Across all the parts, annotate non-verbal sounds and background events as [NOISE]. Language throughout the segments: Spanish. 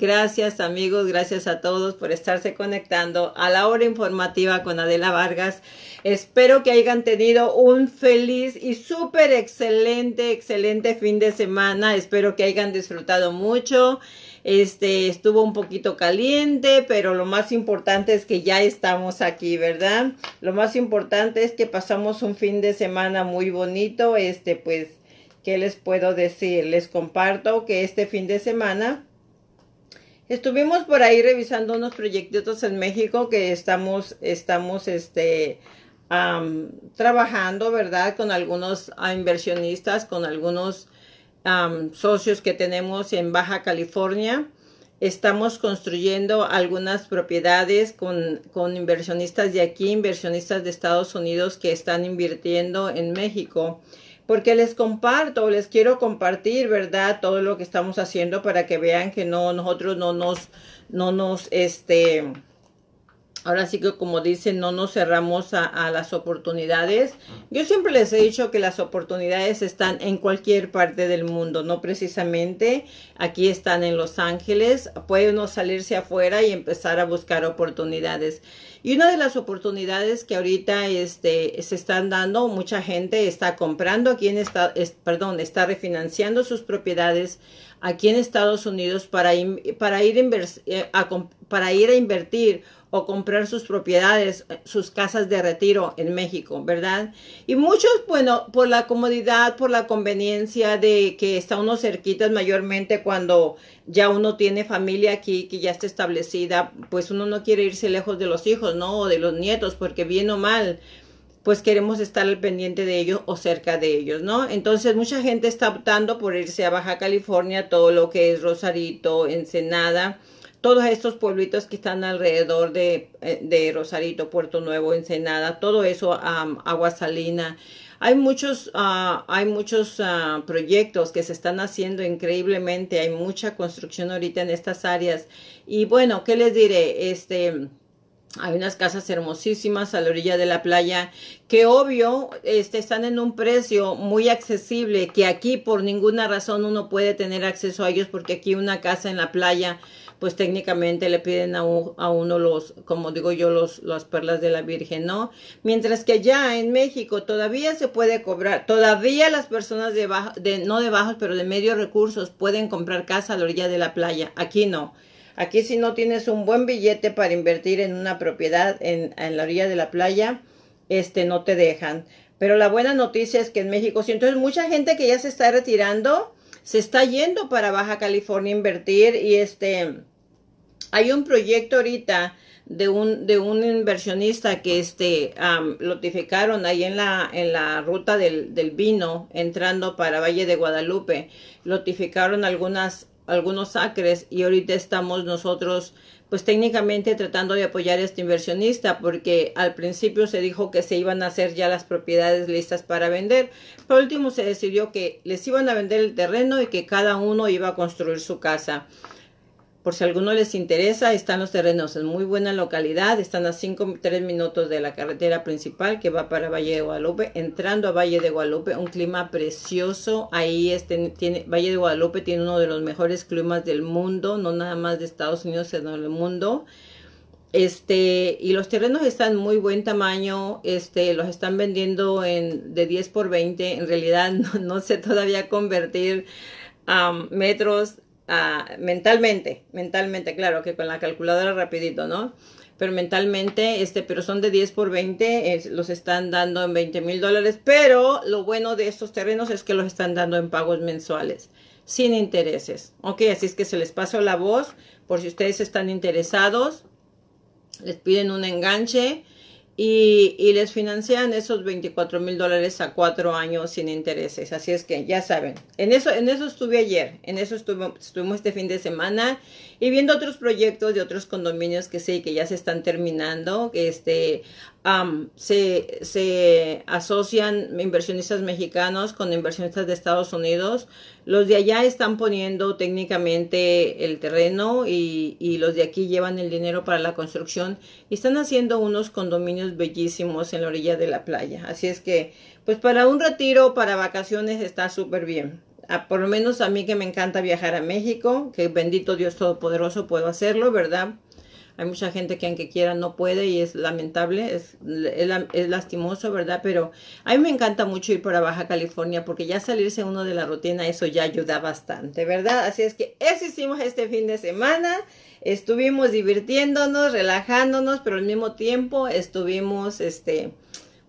Gracias amigos, gracias a todos por estarse conectando a la hora informativa con Adela Vargas. Espero que hayan tenido un feliz y súper excelente, excelente fin de semana. Espero que hayan disfrutado mucho. Este estuvo un poquito caliente, pero lo más importante es que ya estamos aquí, ¿verdad? Lo más importante es que pasamos un fin de semana muy bonito. Este, pues, ¿qué les puedo decir? Les comparto que este fin de semana estuvimos por ahí revisando unos proyectos en México que estamos, estamos, este, trabajando, ¿verdad? Con algunos ah, inversionistas, con algunos socios que tenemos en Baja California. Estamos construyendo algunas propiedades con, con inversionistas de aquí, inversionistas de Estados Unidos que están invirtiendo en México porque les comparto, les quiero compartir, ¿verdad? Todo lo que estamos haciendo para que vean que no, nosotros no nos, no nos, este, Ahora sí que como dicen, no nos cerramos a, las oportunidades. Yo siempre les he dicho que las oportunidades están en cualquier parte del mundo, no precisamente aquí están en Los Ángeles. Puede uno salirse afuera y empezar a buscar oportunidades. Y una de las oportunidades que ahorita este, se están dando, mucha gente está comprando aquí en está, perdón, está refinanciando sus propiedades aquí en Estados Unidos para, para, ir, eh, para ir a invertir o comprar sus propiedades, sus casas de retiro en México, ¿verdad? Y muchos, bueno, por la comodidad, por la conveniencia de que está uno cerquita, mayormente cuando ya uno tiene familia aquí, que ya está establecida, pues uno no quiere irse lejos de los hijos, ¿no? O de los nietos, porque bien o mal, pues queremos estar al pendiente de ellos o cerca de ellos, ¿no? Entonces mucha gente está optando por irse a Baja California, todo lo que es Rosarito, Ensenada, todos estos pueblitos que están alrededor de, eh, de Rosarito, Puerto Nuevo, Ensenada, todo eso, Agua Salina. Hay muchos, ah, hay muchos ah, proyectos que se están haciendo increíblemente. Hay mucha construcción ahorita en estas áreas. Y bueno, ¿qué les diré? Este, hay unas casas hermosísimas a la orilla de la playa que obvio este, están en un precio muy accesible que aquí por ninguna razón uno puede tener acceso a ellos porque aquí una casa en la playa pues técnicamente le piden a, uno los, como digo yo, los, las perlas de la Virgen, ¿no? Mientras que ya en México todavía se puede cobrar, todavía las personas de, bajo, de no de bajos, pero de medios recursos pueden comprar casa a la orilla de la playa. Aquí no. Aquí si no tienes un buen billete para invertir en una propiedad en, en la orilla de la playa, este no te dejan. Pero la buena noticia es que en México, sí, entonces mucha gente que ya se está retirando, se está yendo para Baja California a invertir y este hay un proyecto ahorita de un de un inversionista que este notificaron ahí en la en la ruta del, del vino entrando para Valle de Guadalupe notificaron algunas algunos acres y ahorita estamos nosotros pues técnicamente tratando de apoyar a este inversionista porque al principio se dijo que se iban a hacer ya las propiedades listas para vender. Por último se decidió que les iban a vender el terreno y que cada uno iba a construir su casa. Por si alguno les interesa, están los terrenos en muy buena localidad, están a 5, 3 minutos de la carretera principal que va para Valle de Guadalupe, entrando a Valle de Guadalupe, un clima precioso, ahí este, tiene, Valle de Guadalupe tiene uno de los mejores climas del mundo, no nada más de Estados Unidos, sino del mundo. Este, y los terrenos están muy buen tamaño, este, los están vendiendo en de 10 por 20, en realidad [LAUGHS] no, sé todavía convertir a metros mentalmente, mentalmente, claro, que con la calculadora rapidito, ¿no? Pero mentalmente, este, pero son de 10 por 20, los están dando en 20 mil dólares, pero lo bueno de estos terrenos es que los están dando en pagos mensuales, sin intereses, ok, así es que se les pasó la voz, por si ustedes están interesados, les piden un enganche, y, y, les financian esos 24 mil dólares a cuatro años sin intereses. Así es que ya saben, en eso, en eso estuve ayer, en eso estuve, estuvimos este fin de semana y viendo otros proyectos de otros condominios que sé que ya se están terminando, que este, se, se asocian inversionistas mexicanos con inversionistas de Estados Unidos. Los de allá están poniendo técnicamente el terreno y, los de aquí llevan el dinero para la construcción y están haciendo unos condominios bellísimos en la orilla de la playa. Así es que, pues para un retiro, para vacaciones está súper bien por lo menos a mí que me encanta viajar a México, que bendito Dios Todopoderoso puedo hacerlo, ¿verdad? Hay mucha gente que aunque quiera no puede y es lamentable, es, es, lastimoso, ¿verdad? Pero a mí me encanta mucho ir para Baja California porque ya salirse uno de la rutina, eso ya ayuda bastante, ¿verdad? Así es que eso hicimos este fin de semana. Estuvimos divirtiéndonos, relajándonos, pero al mismo tiempo estuvimos, este,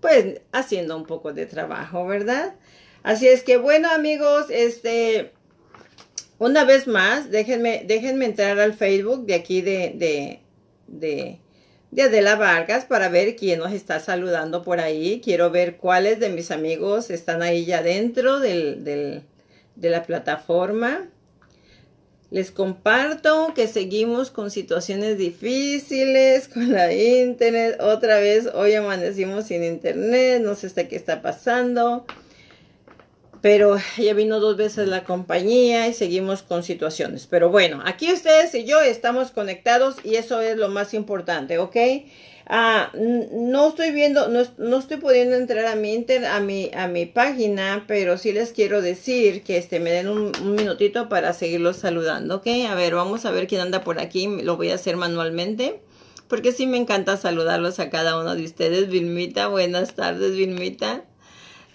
pues, haciendo un poco de trabajo, ¿verdad? Así es que, bueno, amigos, este, una vez más, déjenme, déjenme entrar al Facebook de aquí de, de, de Adela Vargas para ver quién nos está saludando por ahí. Quiero ver cuáles de mis amigos están ahí ya dentro del, del, de la plataforma. Les comparto que seguimos con situaciones difíciles con la internet. Otra vez hoy amanecimos sin internet, no sé qué está pasando. Pero ya vino dos veces la compañía y seguimos con situaciones. Pero bueno, aquí ustedes y yo estamos conectados y eso es lo más importante, ¿ok? Ah, no estoy viendo, no, estoy pudiendo entrar a mi, a, mi, a mi página, pero sí les quiero decir que este, me den un, un, minutito para seguirlos saludando, ¿ok? A ver, vamos a ver quién anda por aquí, lo voy a hacer manualmente, porque sí me encanta saludarlos a cada uno de ustedes. Vilmita, buenas tardes, Vilmita.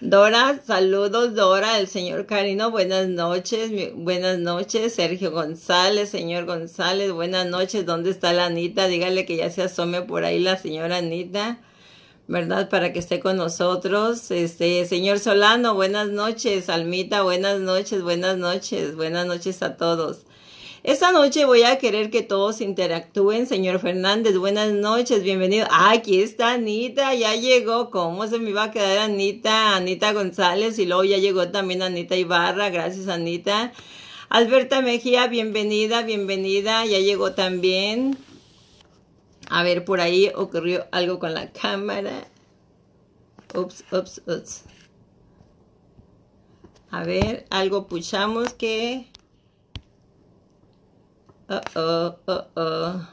Dora, saludos Dora, el señor Carino, buenas noches, buenas noches, Sergio González, señor González, buenas noches, ¿dónde está la Anita? Dígale que ya se asome por ahí la señora Anita, ¿verdad? Para que esté con nosotros. Este, señor Solano, buenas noches, Almita, buenas noches, buenas noches, buenas noches a todos. Esta noche voy a querer que todos interactúen. Señor Fernández, buenas noches, bienvenido. aquí está Anita, ya llegó. ¿Cómo se me iba a quedar Anita? Anita González y luego ya llegó también Anita Ibarra. Gracias, Anita. Alberta Mejía, bienvenida, bienvenida. Ya llegó también. A ver, por ahí ocurrió algo con la cámara. Ups, ups, ups. A ver, algo puchamos que... Uh -oh, uh -oh.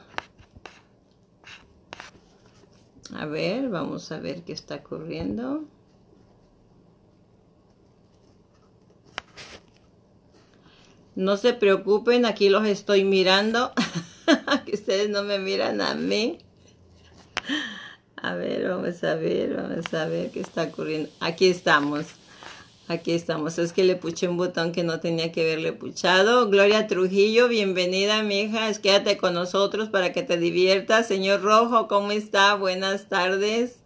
A ver, vamos a ver qué está ocurriendo. No se preocupen, aquí los estoy mirando. [LAUGHS] que ustedes no me miran a mí. A ver, vamos a ver, vamos a ver qué está ocurriendo. Aquí estamos. Aquí estamos. Es que le puché un botón que no tenía que haberle puchado. Gloria Trujillo, bienvenida, mi hija. Quédate con nosotros para que te diviertas. Señor Rojo, ¿cómo está? Buenas tardes.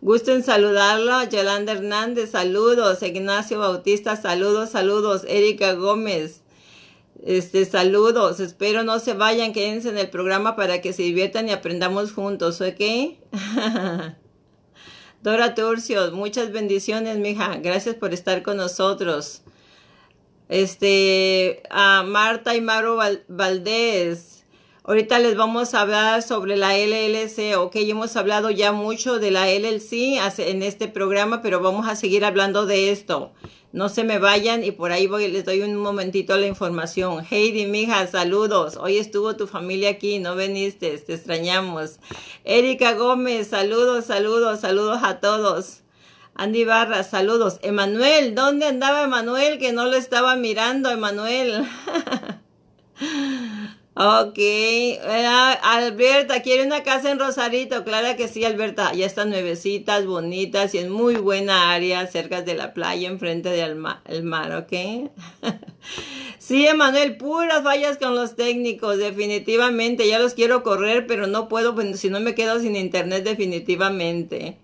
Gusto en saludarlo. Yolanda Hernández, saludos. Ignacio Bautista, saludos, saludos. Erika Gómez, este, saludos. Espero no se vayan, quédense en el programa para que se diviertan y aprendamos juntos, ¿ok? [LAUGHS] Dora Turcios, muchas bendiciones, mija. Gracias por estar con nosotros. Este, a Marta y Maro Valdés. Ahorita les vamos a hablar sobre la LLC. Ok, hemos hablado ya mucho de la LLC en este programa, pero vamos a seguir hablando de esto. No se me vayan y por ahí voy, les doy un momentito la información. Heidi, mija, saludos. Hoy estuvo tu familia aquí, no veniste, te extrañamos. Erika Gómez, saludos, saludos, saludos a todos. Andy Barra, saludos. Emanuel, ¿dónde andaba Emanuel? Que no lo estaba mirando, Emanuel. [LAUGHS] Ok, Alberta, ¿quiere una casa en Rosarito? Claro que sí, Alberta. Ya están nuevecitas, bonitas y en muy buena área, cerca de la playa, enfrente del mar, el mar, ¿ok? [LAUGHS] sí, Emanuel, puras fallas con los técnicos, definitivamente. Ya los quiero correr, pero no puedo, pues, si no me quedo sin internet, definitivamente.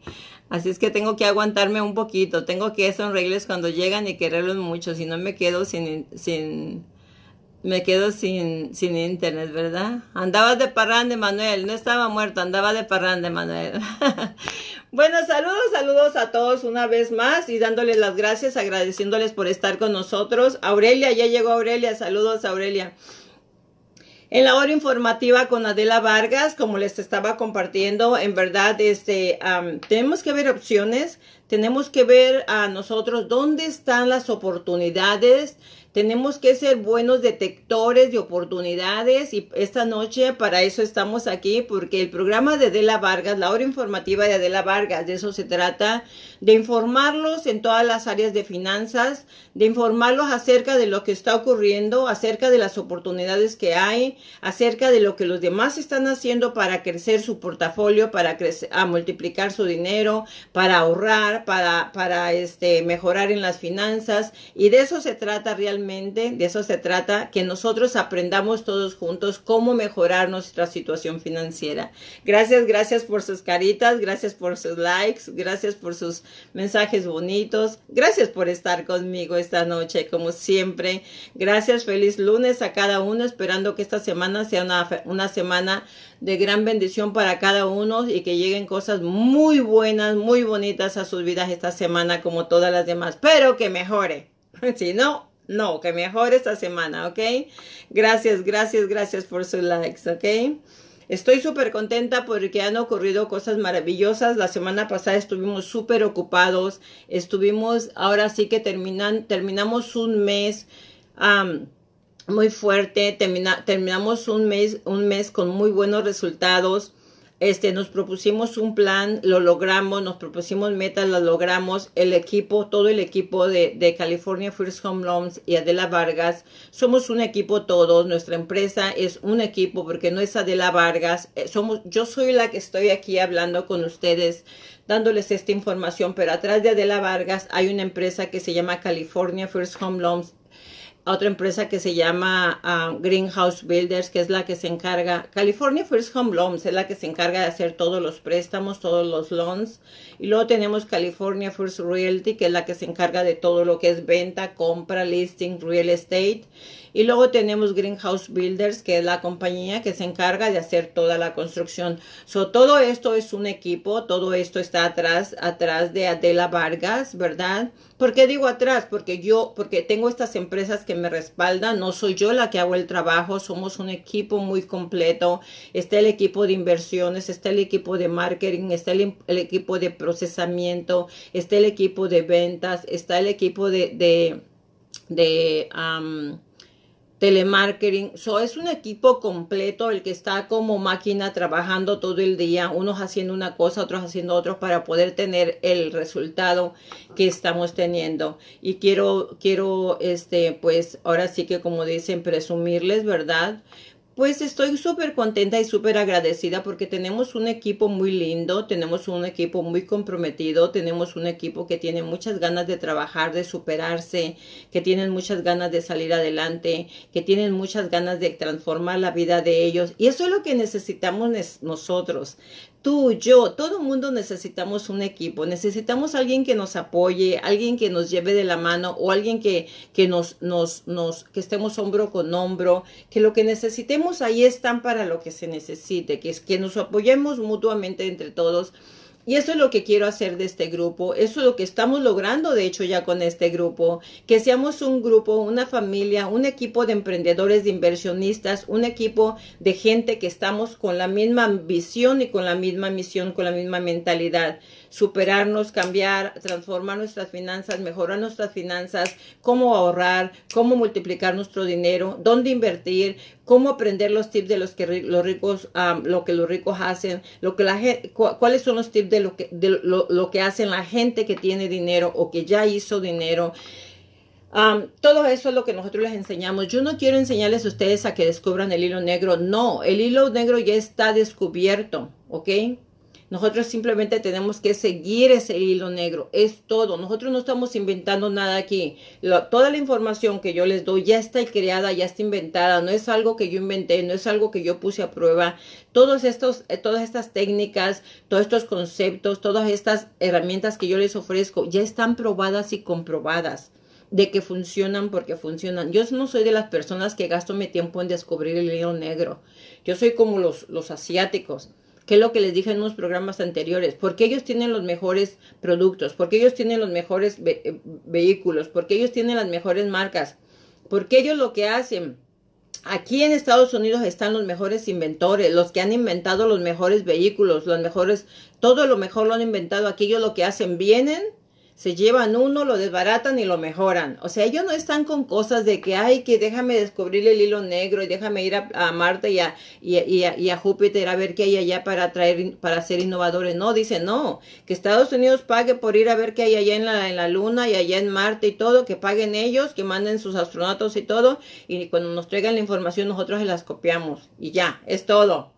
Así es que tengo que aguantarme un poquito. Tengo que sonreírles cuando llegan y quererlos mucho, si no me quedo sin... sin me quedo sin, sin internet, ¿verdad? Andaba de parranda, Manuel. No estaba muerto, andaba de parranda, Manuel. [LAUGHS] bueno, saludos, saludos a todos una vez más y dándoles las gracias, agradeciéndoles por estar con nosotros. Aurelia, ya llegó Aurelia. Saludos, Aurelia. En la hora informativa con Adela Vargas, como les estaba compartiendo, en verdad, este, tenemos que ver opciones tenemos que ver a nosotros dónde están las oportunidades tenemos que ser buenos detectores de oportunidades y esta noche para eso estamos aquí porque el programa de Adela Vargas, la hora informativa de Adela Vargas, de eso se trata, de informarlos en todas las áreas de finanzas, de informarlos acerca de lo que está ocurriendo, acerca de las oportunidades que hay, acerca de lo que los demás están haciendo para crecer su portafolio, para crecer, a multiplicar su dinero, para ahorrar, para, para este, mejorar en las finanzas y de eso se trata realmente de eso se trata, que nosotros aprendamos todos juntos cómo mejorar nuestra situación financiera. Gracias, gracias por sus caritas, gracias por sus likes, gracias por sus mensajes bonitos, gracias por estar conmigo esta noche, como siempre. Gracias, feliz lunes a cada uno, esperando que esta semana sea una, una semana de gran bendición para cada uno y que lleguen cosas muy buenas, muy bonitas a sus vidas esta semana como todas las demás, pero que mejore. [LAUGHS] Si no, no, que mejor esta semana, ¿ok? Gracias, gracias, gracias por sus likes, ¿ok? Estoy súper contenta porque han ocurrido cosas maravillosas. La semana pasada estuvimos súper ocupados. Estuvimos, ahora sí que terminan, terminamos un mes muy fuerte. terminamos un mes, un mes con muy buenos resultados este, nos propusimos un plan, lo logramos, nos propusimos metas, lo logramos. El equipo, todo el equipo de, de, California First Home Loans y Adela Vargas, somos un equipo todos. Nuestra empresa es un equipo porque no es Adela Vargas. Eh, somos, yo soy la que estoy aquí hablando con ustedes, dándoles esta información, pero atrás de Adela Vargas hay una empresa que se llama California First Home Loans otra empresa que se llama ah, Greenhouse Builders, que es la que se encarga, California First Home Loans es la que se encarga de hacer todos los préstamos, todos los loans. Y luego tenemos California First Realty, que es la que se encarga de todo lo que es venta, compra, listing, real estate. Y luego tenemos Greenhouse Builders, que es la compañía que se encarga de hacer toda la construcción. So, todo esto es un equipo, todo esto está atrás, atrás de Adela Vargas, ¿verdad? ¿Por qué digo atrás? Porque yo, porque tengo estas empresas que me respaldan, no soy yo la que hago el trabajo, somos un equipo muy completo. Está el equipo de inversiones, está el equipo de marketing, está el, equipo de procesamiento, está el equipo de ventas, está el equipo de, de, de telemarketing. So, es un equipo completo el que está como máquina trabajando todo el día, unos haciendo una cosa, otros haciendo otros para poder tener el resultado que estamos teniendo. Y quiero, quiero, este, pues ahora sí que como dicen, presumirles, ¿verdad? Pues estoy súper contenta y súper agradecida porque tenemos un equipo muy lindo, tenemos un equipo muy comprometido, tenemos un equipo que tiene muchas ganas de trabajar, de superarse, que tienen muchas ganas de salir adelante, que tienen muchas ganas de transformar la vida de ellos. Y eso es lo que necesitamos nosotros tú, yo, todo mundo necesitamos un equipo, necesitamos alguien que nos apoye, alguien que nos lleve de la mano o alguien que, que nos, nos, nos, que estemos hombro con hombro, que lo que necesitemos ahí están para lo que se necesite, que es que nos apoyemos mutuamente entre todos y eso es lo que quiero hacer de este grupo, eso es lo que estamos logrando de hecho ya con este grupo, que seamos un grupo, una familia, un equipo de emprendedores, de inversionistas, un equipo de gente que estamos con la misma visión y con la misma misión, con la misma mentalidad. Superarnos, cambiar, transformar nuestras finanzas, mejorar nuestras finanzas, cómo ahorrar, cómo multiplicar nuestro dinero, dónde invertir, cómo aprender los tips de los que los ricos, lo que los ricos hacen, lo que la gente, cuáles son los tips de lo que de lo, que hacen la gente que tiene dinero o que ya hizo dinero. todo eso es lo que nosotros les enseñamos. Yo no quiero enseñarles a ustedes a que descubran el hilo negro. No, el hilo negro ya está descubierto, ¿ok? Nosotros simplemente tenemos que seguir ese hilo negro. Es todo. Nosotros no estamos inventando nada aquí. toda la información que yo les doy ya está creada, ya está inventada. No es algo que yo inventé, no es algo que yo puse a prueba. Todos estos, eh, todas estas técnicas, todos estos conceptos, todas estas herramientas que yo les ofrezco ya están probadas y comprobadas de que funcionan porque funcionan. Yo no soy de las personas que gasto mi tiempo en descubrir el hilo negro. Yo soy como los, los asiáticos que es lo que les dije en unos programas anteriores, porque ellos tienen los mejores productos, porque ellos tienen los mejores eh, vehículos, porque ellos tienen las mejores marcas, porque ellos lo que hacen, aquí en Estados Unidos están los mejores inventores, los que han inventado los mejores vehículos, los mejores, todo lo mejor lo han inventado, aquí ellos lo que hacen, vienen, se llevan uno, lo desbaratan y lo mejoran. O sea, ellos no están con cosas de que, ay, que déjame descubrir el hilo negro y déjame ir a, Marte y a, y, a, Júpiter a ver qué hay allá para traer, para ser innovadores. No, dice no, que Estados Unidos pague por ir a ver qué hay allá en la, en la Luna y allá en Marte y todo, que paguen ellos, que manden sus astronautas y todo, y cuando nos traigan la información nosotros las copiamos. Y ya, es todo.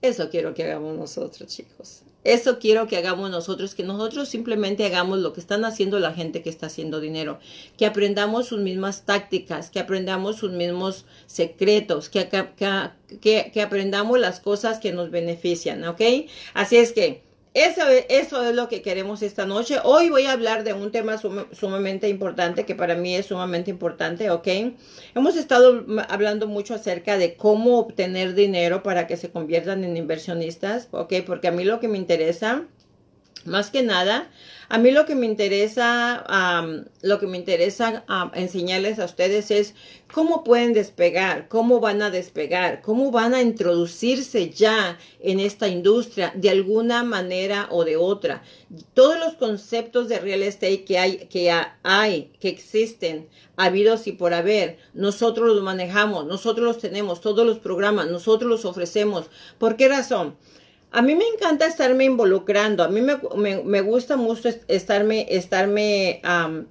Eso quiero que hagamos nosotros, chicos. Eso quiero que hagamos nosotros, que nosotros simplemente hagamos lo que están haciendo la gente que está haciendo dinero, que aprendamos sus mismas tácticas, que aprendamos sus mismos secretos, que, que, aprendamos las cosas que nos benefician, ¿ok? Así es que eso, eso es lo que queremos esta noche. Hoy voy a hablar de un tema sumamente importante, que para mí es sumamente importante, ¿ok? Hemos estado hablando mucho acerca de cómo obtener dinero para que se conviertan en inversionistas, ¿ok? Porque a mí lo que me interesa, más que nada, a mí lo que me interesa, lo que me interesa enseñarles a ustedes es cómo pueden despegar, cómo van a despegar, cómo van a introducirse ya en esta industria de alguna manera o de otra. Todos los conceptos de real estate que hay, que hay, que existen, habidos y por haber, nosotros los manejamos, nosotros los tenemos, todos los programas, nosotros los ofrecemos. ¿Por qué razón? A mí me encanta estarme involucrando, a mí me, gusta mucho estarme, estarme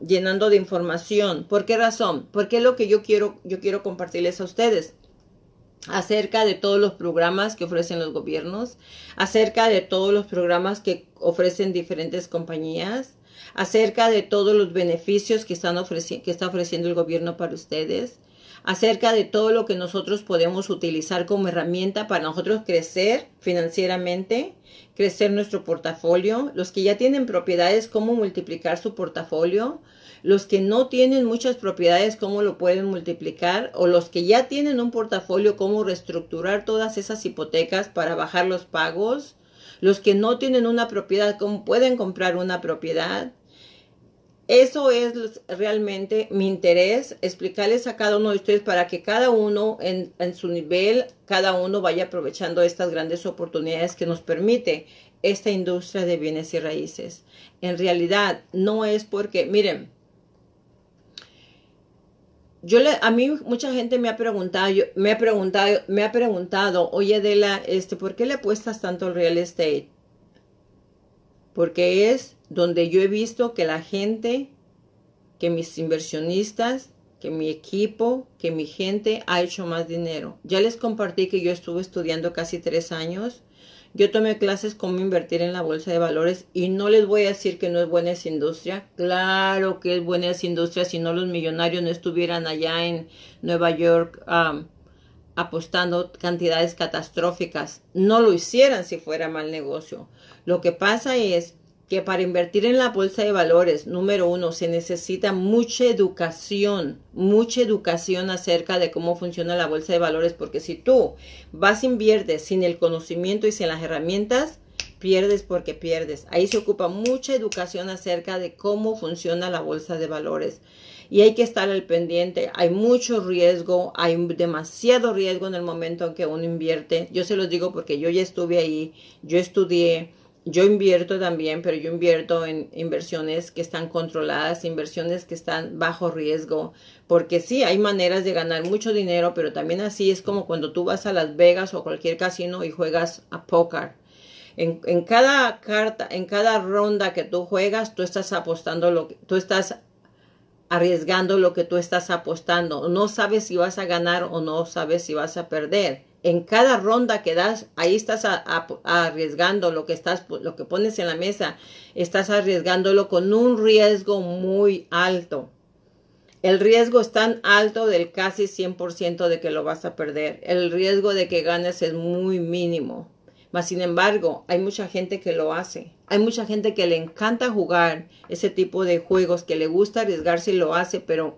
llenando de información. ¿Por qué razón? Porque es lo que yo quiero, yo quiero compartirles a ustedes acerca de todos los programas que ofrecen los gobiernos, acerca de todos los programas que ofrecen diferentes compañías, acerca de todos los beneficios que, están que está ofreciendo el gobierno para ustedes, acerca de todo lo que nosotros podemos utilizar como herramienta para nosotros crecer financieramente, crecer nuestro portafolio, los que ya tienen propiedades, cómo multiplicar su portafolio, los que no tienen muchas propiedades, cómo lo pueden multiplicar, o los que ya tienen un portafolio, cómo reestructurar todas esas hipotecas para bajar los pagos, los que no tienen una propiedad, cómo pueden comprar una propiedad, eso es realmente mi interés, explicarles a cada uno de ustedes para que cada uno en, su nivel, cada uno vaya aprovechando estas grandes oportunidades que nos permite esta industria de bienes y raíces. En realidad, no es porque, miren, yo le, a mí mucha gente me ha preguntado, me ha preguntado, me ha preguntado, oye Adela, este, ¿por qué le apuestas tanto al real estate? Porque es donde yo he visto que la gente, que mis inversionistas, que mi equipo, que mi gente ha hecho más dinero. Ya les compartí que yo estuve estudiando casi tres años. Yo tomé clases cómo invertir en la bolsa de valores y no les voy a decir que no es buena esa industria. Claro que es buena esa industria si no los millonarios no estuvieran allá en Nueva York apostando cantidades catastróficas. No lo hicieran si fuera mal negocio. Lo que pasa es que para invertir en la bolsa de valores, número uno, se necesita mucha educación, mucha educación acerca de cómo funciona la bolsa de valores, porque si tú vas a invertir sin el conocimiento y sin las herramientas, pierdes porque pierdes. Ahí se ocupa mucha educación acerca de cómo funciona la bolsa de valores. Y hay que estar al pendiente. Hay mucho riesgo, hay demasiado riesgo en el momento en que uno invierte. Yo se los digo porque yo ya estuve ahí, yo estudié, yo invierto también, pero yo invierto en inversiones que están controladas, inversiones que están bajo riesgo, porque sí, hay maneras de ganar mucho dinero, pero también así es como cuando tú vas a Las Vegas o cualquier casino y juegas a póker. En, en, cada carta, en cada ronda que tú juegas, tú estás apostando lo que, tú estás arriesgando lo que tú estás apostando. No sabes si vas a ganar o no sabes si vas a perder en cada ronda que das, ahí estás arriesgando lo que estás, lo que pones en la mesa, estás arriesgándolo con un riesgo muy alto. El riesgo es tan alto del casi 100% de que lo vas a perder. El riesgo de que ganes es muy mínimo. Mas, sin embargo, hay mucha gente que lo hace. Hay mucha gente que le encanta jugar ese tipo de juegos, que le gusta arriesgarse y lo hace, pero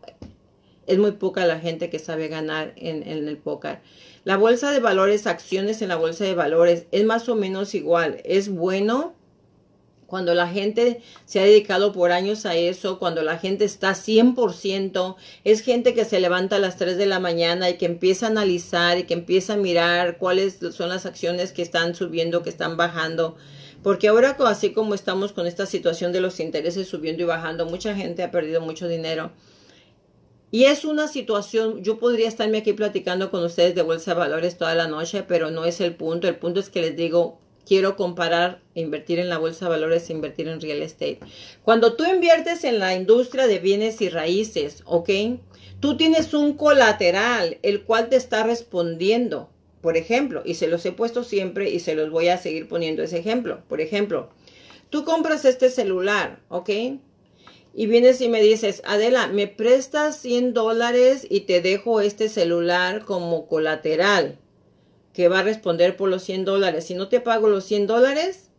es muy poca la gente que sabe ganar en, en el póker. La bolsa de valores, acciones en la bolsa de valores, es más o menos igual. Es bueno cuando la gente se ha dedicado por años a eso, cuando la gente está 100%, es gente que se levanta a las 3 de la mañana y que empieza a analizar y que empieza a mirar cuáles son las acciones que están subiendo, que están bajando. Porque ahora, así como estamos con esta situación de los intereses subiendo y bajando, mucha gente ha perdido mucho dinero. Y es una situación, yo podría estarme aquí platicando con ustedes de bolsa de valores toda la noche, pero no es el punto. El punto es que les digo, quiero comparar invertir en la bolsa de valores e invertir en real estate. Cuando tú inviertes en la industria de bienes y raíces, ¿ok? Tú tienes un colateral, el cual te está respondiendo. Por ejemplo, y se los he puesto siempre y se los voy a seguir poniendo ese ejemplo. Por ejemplo, tú compras este celular, ¿ok? Y vienes y me dices, Adela, me prestas 100 dólares y te dejo este celular como colateral que va a responder por los 100 dólares. Si no te pago los 100 dólares,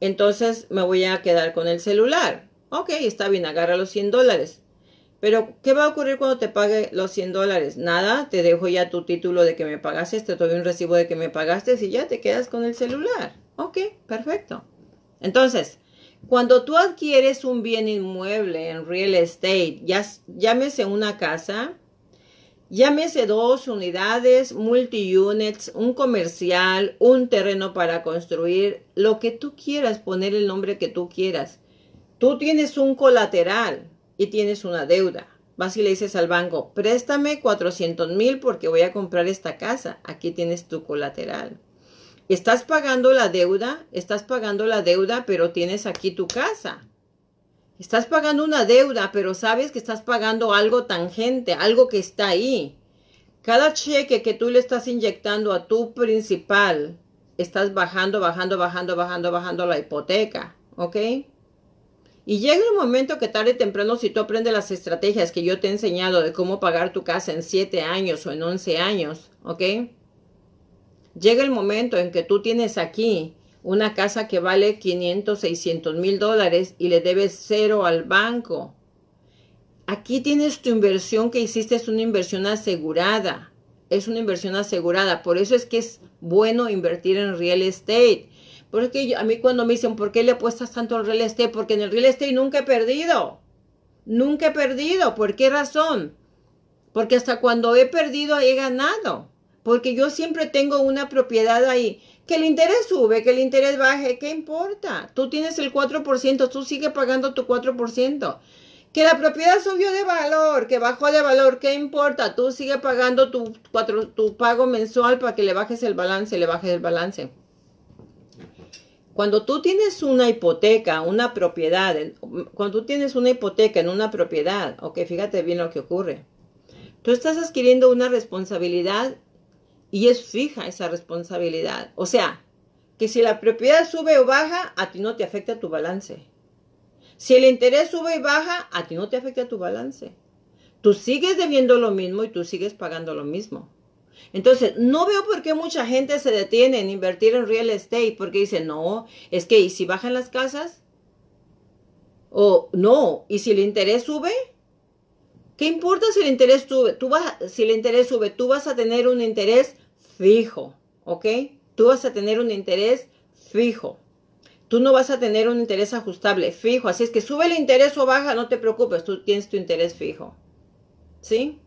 entonces me voy a quedar con el celular. Ok, está bien, agarra los 100 dólares. Pero, ¿qué va a ocurrir cuando te pague los 100 dólares? Nada, te dejo ya tu título de que me pagaste, te doy un recibo de que me pagaste y ya te quedas con el celular. Ok, perfecto. Entonces, cuando tú adquieres un bien inmueble en real estate, ya, llámese una casa, llámese dos unidades, multi-units, un comercial, un terreno para construir, lo que tú quieras, poner el nombre que tú quieras. Tú tienes un colateral y tienes una deuda. Vas y le dices al banco, préstame 400 mil porque voy a comprar esta casa. Aquí tienes tu colateral. Estás pagando la deuda, estás pagando la deuda, pero tienes aquí tu casa. Estás pagando una deuda, pero sabes que estás pagando algo tangente, algo que está ahí. Cada cheque que tú le estás inyectando a tu principal, estás bajando, bajando, bajando, bajando, bajando la hipoteca, ¿ok? Y llega un momento que tarde o temprano, si tú aprendes las estrategias que yo te he enseñado de cómo pagar tu casa en 7 años o en 11 años, ¿ok? Llega el momento en que tú tienes aquí una casa que vale 500, 600 mil dólares y le debes cero al banco. Aquí tienes tu inversión que hiciste, es una inversión asegurada. Es una inversión asegurada. Por eso es que es bueno invertir en real estate. Porque a mí cuando me dicen, ¿por qué le apuestas tanto al real estate? Porque en el real estate nunca he perdido. Nunca he perdido. ¿Por qué razón? Porque hasta cuando he perdido he ganado. Porque yo siempre tengo una propiedad ahí. Que el interés sube, que el interés baje, ¿qué importa? Tú tienes el 4%, tú sigues pagando tu 4%. Que la propiedad subió de valor, que bajó de valor, ¿qué importa? Tú sigues pagando tu, tu pago mensual para que le bajes el balance, le bajes el balance. Cuando tú tienes una hipoteca, una propiedad, cuando tú tienes una hipoteca en una propiedad, ok, fíjate bien lo que ocurre. Tú estás adquiriendo una responsabilidad y es fija esa responsabilidad. O sea, que si la propiedad sube o baja, a ti no te afecta tu balance. Si el interés sube y baja, a ti no te afecta tu balance. Tú sigues debiendo lo mismo y tú sigues pagando lo mismo. Entonces, no veo por qué mucha gente se detiene en invertir en real estate, porque dice, no, es que ¿y si bajan las casas? O no, ¿y si el interés sube? ¿Qué importa si el interés sube? Tú vas, si el interés sube, tú vas a tener un interés fijo, ¿ok? Tú vas a tener un interés fijo. Tú no vas a tener un interés ajustable, fijo. Así es que sube el interés o baja, no te preocupes, tú tienes tu interés fijo. ¿Sí?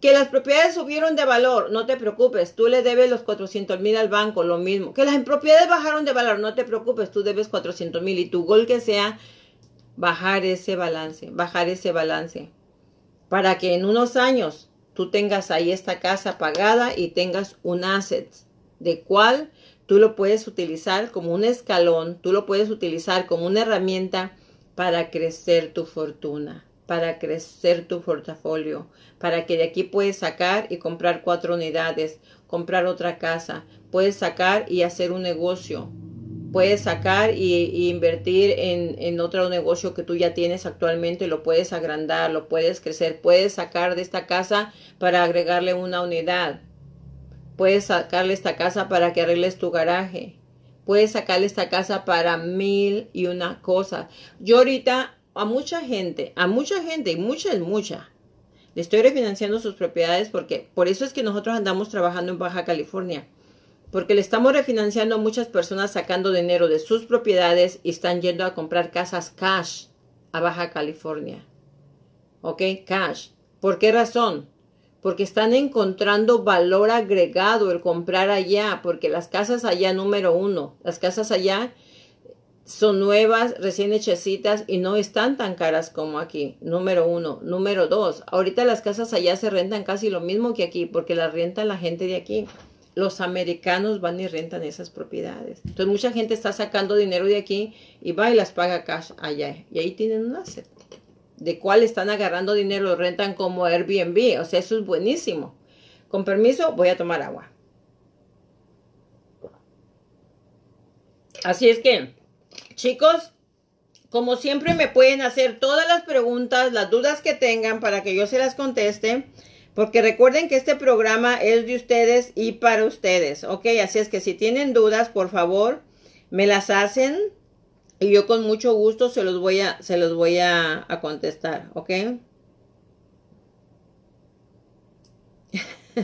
Que las propiedades subieron de valor, no te preocupes, tú le debes los 400 mil al banco, lo mismo. Que las propiedades bajaron de valor, no te preocupes, tú debes 400 mil y tu gol que sea bajar ese balance, bajar ese balance. Para que en unos años tú tengas ahí esta casa pagada y tengas un asset de cual tú lo puedes utilizar como un escalón, tú lo puedes utilizar como una herramienta para crecer tu fortuna para crecer tu portafolio, para que de aquí puedes sacar y comprar cuatro unidades, comprar otra casa, puedes sacar y hacer un negocio, puedes sacar y, invertir en, en, otro negocio que tú ya tienes actualmente, lo puedes agrandar, lo puedes crecer, puedes sacar de esta casa para agregarle una unidad, puedes sacarle esta casa para que arregles tu garaje, puedes sacarle esta casa para mil y una cosa. Yo ahorita a mucha gente, a mucha gente, y mucha es mucha, le estoy refinanciando sus propiedades porque por eso es que nosotros andamos trabajando en Baja California. Porque le estamos refinanciando a muchas personas sacando dinero de sus propiedades y están yendo a comprar casas cash a Baja California. ¿Ok? Cash. ¿Por qué razón? Porque están encontrando valor agregado el comprar allá, porque las casas allá número uno, las casas allá son nuevas, recién hechecitas y no están tan caras como aquí. Número uno. Número dos, ahorita las casas allá se rentan casi lo mismo que aquí porque las renta la gente de aquí. Los americanos van y rentan esas propiedades. Entonces mucha gente está sacando dinero de aquí y va y las paga cash allá. Y ahí tienen un asset. De cuál están agarrando dinero, lo rentan como Airbnb. O sea, eso es buenísimo. Con permiso, voy a tomar agua. Así es que Chicos, como siempre me pueden hacer todas las preguntas, las dudas que tengan para que yo se las conteste. Porque recuerden que este programa es de ustedes y para ustedes, ¿ok? Así es que si tienen dudas, por favor, me las hacen y yo con mucho gusto se los voy a, se los voy a, contestar, ¿ok? [LAUGHS]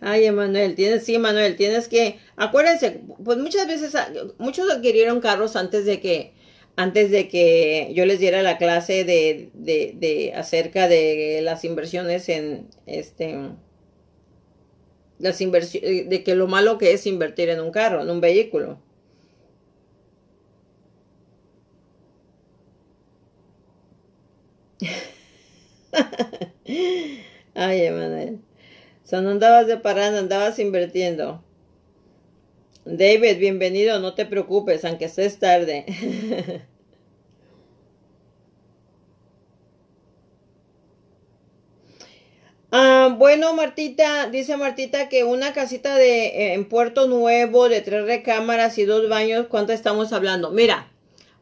Ay, Emanuel, tienes, sí, Emanuel, tienes que, acuérdense, pues muchas veces, muchos adquirieron carros antes de que, antes de que yo les diera la clase de, de, de acerca de las inversiones en, este, las inversiones, de que lo malo que es invertir en un carro, en un vehículo. [LAUGHS] Ay, Emanuel sea, no andabas de parada, andabas invirtiendo. David, bienvenido, no te preocupes, aunque estés tarde. [LAUGHS] Ah, bueno, Martita, dice Martita que una casita de eh, en Puerto Nuevo de tres recámaras y dos baños, ¿cuánto estamos hablando? Mira,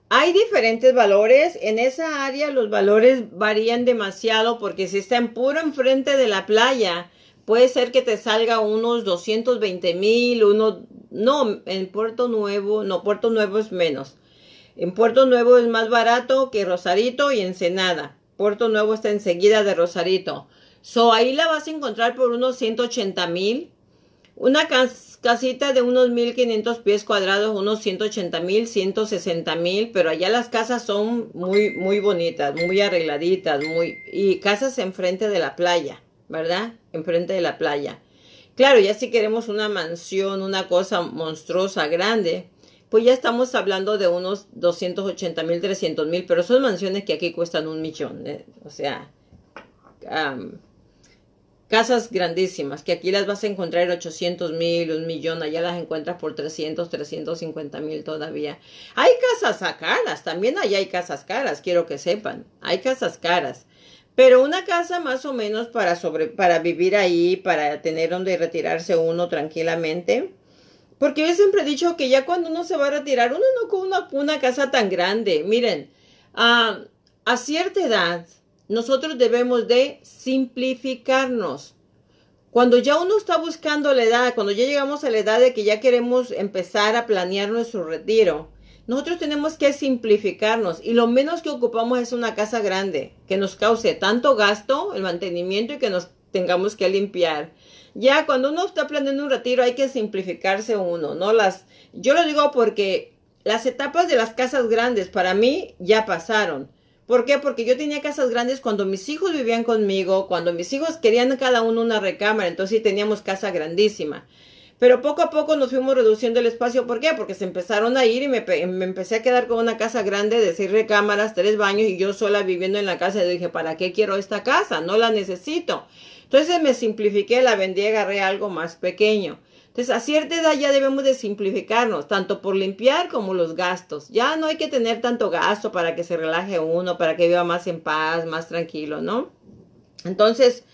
hay diferentes valores. En esa área los valores varían demasiado porque si está en puro enfrente de la playa, puede ser que te salga unos 220 mil, uno, no, en Puerto Nuevo, no, Puerto Nuevo es menos. En Puerto Nuevo es más barato que Rosarito y Ensenada. Puerto Nuevo está enseguida de Rosarito. So, ahí la vas a encontrar por unos 180 mil. Una casita de unos 1500 pies cuadrados, unos 180 mil, 160 mil, pero allá las casas son muy, muy bonitas, muy arregladitas, muy, y casas enfrente de la playa. ¿Verdad? Enfrente de la playa. Claro, ya si queremos una mansión, una cosa monstruosa, grande, pues ya estamos hablando de unos 280 mil, 300 mil, pero son mansiones que aquí cuestan un millón, ¿eh? o sea, casas grandísimas, que aquí las vas a encontrar en 800 mil, un millón, allá las encuentras por 300, 350 mil todavía. Hay casas caras, también allá hay casas caras, quiero que sepan, hay casas caras. Pero una casa más o menos para, sobre, para vivir ahí, para tener donde retirarse uno tranquilamente. Porque yo siempre he dicho que ya cuando uno se va a retirar, uno no con una, una casa tan grande. Miren, a cierta edad, nosotros debemos de simplificarnos. Cuando ya uno está buscando la edad, cuando ya llegamos a la edad de que ya queremos empezar a planear nuestro retiro, nosotros tenemos que simplificarnos y lo menos que ocupamos es una casa grande que nos cause tanto gasto, el mantenimiento y que nos tengamos que limpiar. Ya cuando uno está planeando un retiro hay que simplificarse uno, ¿no? Las, yo lo digo porque las etapas de las casas grandes para mí ya pasaron. ¿Por qué? Porque yo tenía casas grandes cuando mis hijos vivían conmigo, cuando mis hijos querían cada uno una recámara, entonces sí teníamos casa grandísima. Pero poco a poco nos fuimos reduciendo el espacio. ¿Por qué? Porque se empezaron a ir y me, empecé a quedar con una casa grande de seis recámaras, tres baños y yo sola viviendo en la casa. Y dije, ¿para qué quiero esta casa? No la necesito. Entonces me simplifiqué, la vendí agarré algo más pequeño. Entonces, a cierta edad ya debemos de simplificarnos, tanto por limpiar como los gastos. Ya no hay que tener tanto gasto para que se relaje uno, para que viva más en paz, más tranquilo, ¿no? Entonces,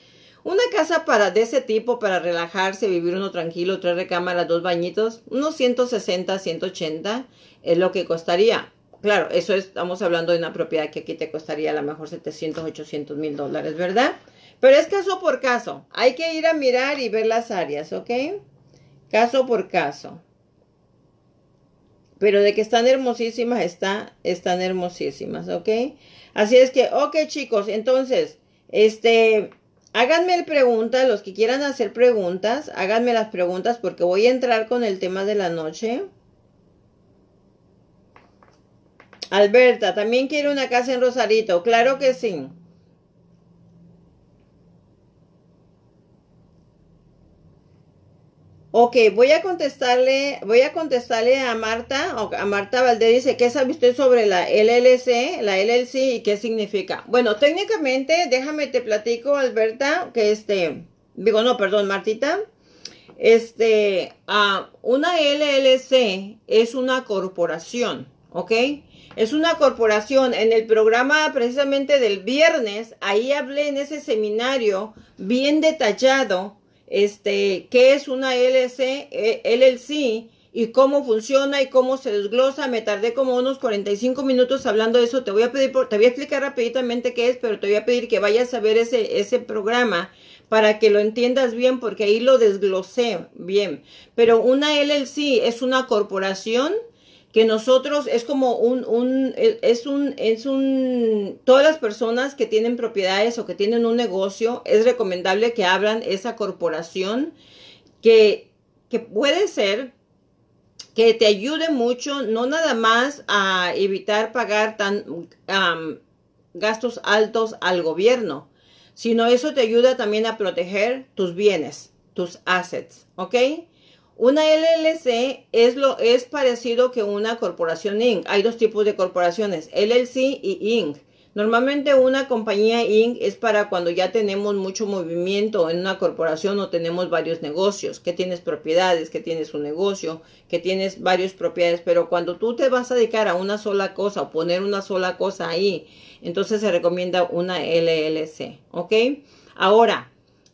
una casa para de ese tipo, para relajarse, vivir uno tranquilo, tres recámaras, dos bañitos, unos 160, 180 es lo que costaría. Claro, eso es, estamos hablando de una propiedad que aquí te costaría a lo mejor 700, 800 mil dólares, ¿verdad? Pero es caso por caso. Hay que ir a mirar y ver las áreas, ¿ok? Caso por caso. Pero de que están hermosísimas, está, están hermosísimas, ¿ok? Así es que, ok chicos, entonces, este, Háganme preguntas, los que quieran hacer preguntas, háganme las preguntas porque voy a entrar con el tema de la noche. Alberta, también quiere una casa en Rosarito, claro que sí. Ok, voy a contestarle, voy a contestarle a Marta, a Marta Valdez dice, ¿qué sabe usted sobre la LLC, la LLC y qué significa? Bueno, técnicamente, déjame te platico, Alberta, que este, digo, no, perdón, Martita, este, uh, una LLC es una corporación, ¿ok? Es una corporación. En el programa precisamente del viernes, ahí hablé en ese seminario bien detallado este, qué es una LLC, eh, LLC y cómo funciona y cómo se desglosa. Me tardé como unos 45 minutos hablando de eso. Te voy a pedir, te voy a explicar rápidamente qué es, pero te voy a pedir que vayas a ver ese, ese programa para que lo entiendas bien, porque ahí lo desglosé bien. Pero una LLC es una corporación que nosotros es como un, un, es un, es un, todas las personas que tienen propiedades o que tienen un negocio, es recomendable que abran esa corporación que, que puede ser que te ayude mucho, no nada más a evitar pagar tan gastos altos al gobierno, sino eso te ayuda también a proteger tus bienes, tus assets, ¿ok? Una LLC es, lo, es parecido que una corporación Inc. Hay dos tipos de corporaciones, LLC y Inc. Normalmente una compañía Inc. es para cuando ya tenemos mucho movimiento en una corporación o tenemos varios negocios, que tienes propiedades, que tienes un negocio, que tienes varias propiedades, pero cuando tú te vas a dedicar a una sola cosa o poner una sola cosa ahí, entonces se recomienda una LLC, ¿ok? Ahora,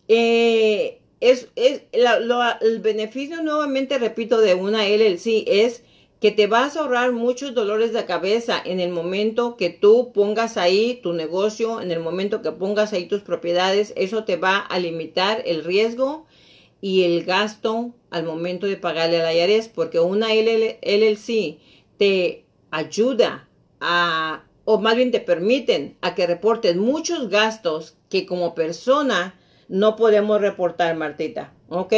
eh, es, es el beneficio, nuevamente repito, de una LLC es que te vas a ahorrar muchos dolores de cabeza en el momento que tú pongas ahí tu negocio, en el momento que pongas ahí tus propiedades, eso te va a limitar el riesgo y el gasto al momento de pagarle a la IARES, porque una LLC te ayuda a, o más bien te permiten a que reportes muchos gastos que como persona no podemos reportar, Martita. ¿Ok?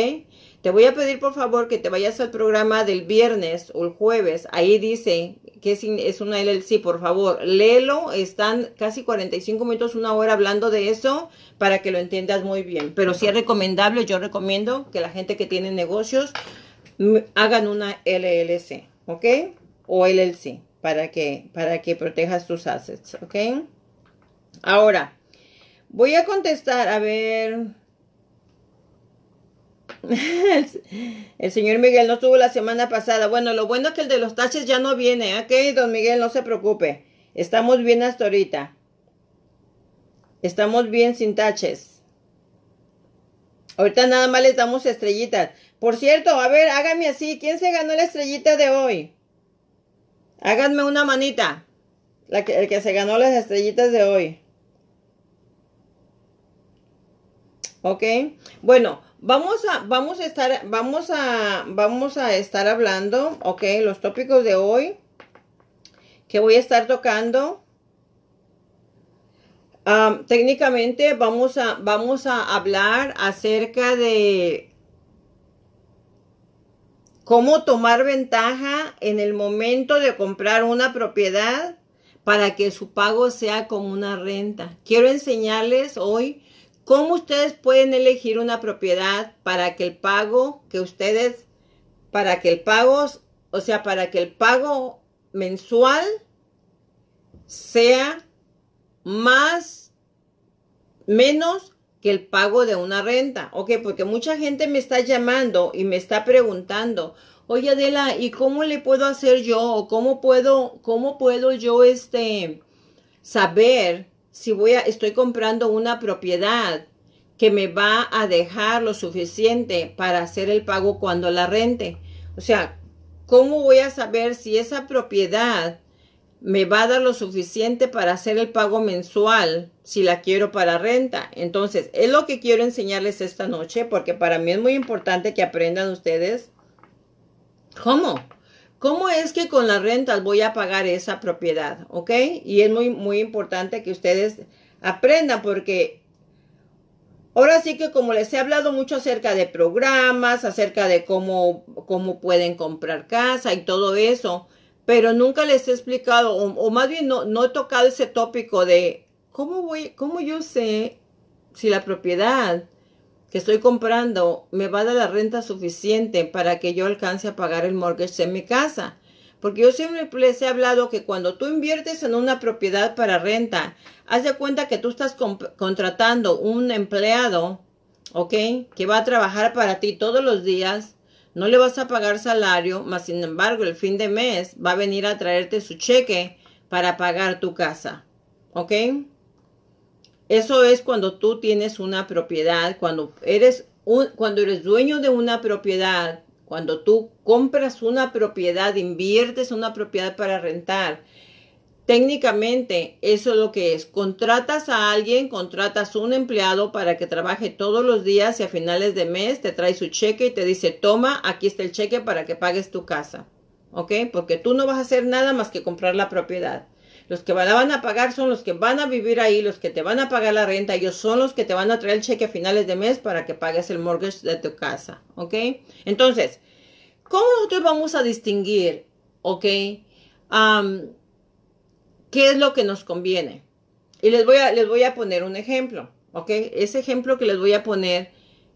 Te voy a pedir por favor que te vayas al programa del viernes o el jueves. Ahí dice que es una LLC, por favor, léelo. Están casi 45 minutos, una hora hablando de eso para que lo entiendas muy bien. Pero si es recomendable, yo recomiendo que la gente que tiene negocios hagan una LLC, ¿ok? O LLC para que, para que protejas tus assets, ¿ok? Ahora, Voy a contestar, a ver. [LAUGHS] El señor Miguel no estuvo la semana pasada. Bueno, lo bueno es que el de los taches ya no viene. Ok, don Miguel, no se preocupe. Estamos bien hasta ahorita. Estamos bien sin taches. Ahorita nada más les damos estrellitas. Por cierto, a ver, hágame así. ¿Quién se ganó la estrellita de hoy? Háganme una manita. El que se ganó las estrellitas de hoy. ¿Ok? Bueno, vamos a, vamos a estar, vamos a, vamos a estar hablando, ¿ok? Los tópicos de hoy que voy a estar tocando. técnicamente vamos a, vamos a hablar acerca de cómo tomar ventaja en el momento de comprar una propiedad para que su pago sea como una renta. Quiero enseñarles hoy ¿Cómo ustedes pueden elegir una propiedad para que el pago que ustedes, para que el pago, o sea, para que el pago mensual sea más, menos que el pago de una renta? Ok, porque mucha gente me está llamando y me está preguntando, oye Adela, ¿y cómo le puedo hacer yo? ¿O cómo puedo, cómo puedo yo este, saber si voy a, estoy comprando una propiedad que me va a dejar lo suficiente para hacer el pago cuando la rente. O sea, ¿cómo voy a saber si esa propiedad me va a dar lo suficiente para hacer el pago mensual si la quiero para renta? Entonces, es lo que quiero enseñarles esta noche porque para mí es muy importante que aprendan ustedes cómo ¿Cómo es que con las rentas voy a pagar esa propiedad? ¿Ok? Y es muy, muy importante que ustedes aprendan porque ahora sí que como les he hablado mucho acerca de programas, acerca de cómo, cómo pueden comprar casa y todo eso, pero nunca les he explicado, o, más bien no, no he tocado ese tópico de cómo voy, cómo yo sé si la propiedad que estoy comprando me va a dar la renta suficiente para que yo alcance a pagar el mortgage en mi casa. Porque yo siempre les he hablado que cuando tú inviertes en una propiedad para renta, haz de cuenta que tú estás contratando un empleado, ¿ok? Que va a trabajar para ti todos los días. No le vas a pagar salario, más sin embargo, el fin de mes va a venir a traerte su cheque para pagar tu casa. ¿Ok? Eso es cuando tú tienes una propiedad, cuando eres, un, cuando eres dueño de una propiedad cuando tú compras una propiedad, inviertes una propiedad para rentar, técnicamente eso es lo que es. Contratas a alguien, contratas a un empleado para que trabaje todos los días y a finales de mes te trae su cheque y te dice, toma, aquí está el cheque para que pagues tu casa. ¿Ok? Porque tú no vas a hacer nada más que comprar la propiedad. Los que van a pagar son los que van a vivir ahí, los que te van a pagar la renta, ellos son los que te van a traer el cheque a finales de mes para que pagues el mortgage de tu casa, ¿ok? Entonces, ¿cómo nosotros vamos a distinguir, ¿ok? ¿Qué es lo que nos conviene? Y les voy, a, les voy a poner un ejemplo, ¿ok? Ese ejemplo que les voy a poner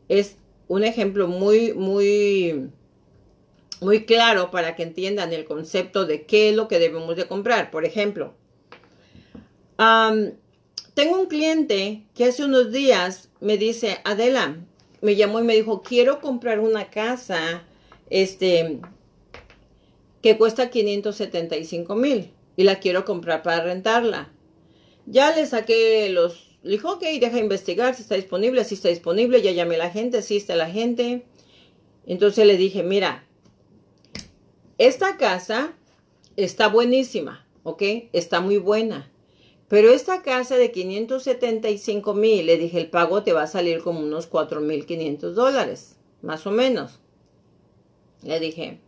es un ejemplo muy, muy muy claro para que entiendan el concepto de qué es lo que debemos de comprar. Por ejemplo, tengo un cliente que hace unos días me dice, Adela, me llamó y me dijo, quiero comprar una casa, este, que cuesta 575 mil y la quiero comprar para rentarla. Ya le saqué los, le dijo, ok, deja investigar si está disponible, si está disponible, ya llamé a la gente, si está la gente. Entonces le dije, mira, esta casa está buenísima, ¿ok? Está muy buena. Pero esta casa de 575 mil, le dije, el pago te va a salir como unos 4 mil 500 dólares, más o menos. Le dije.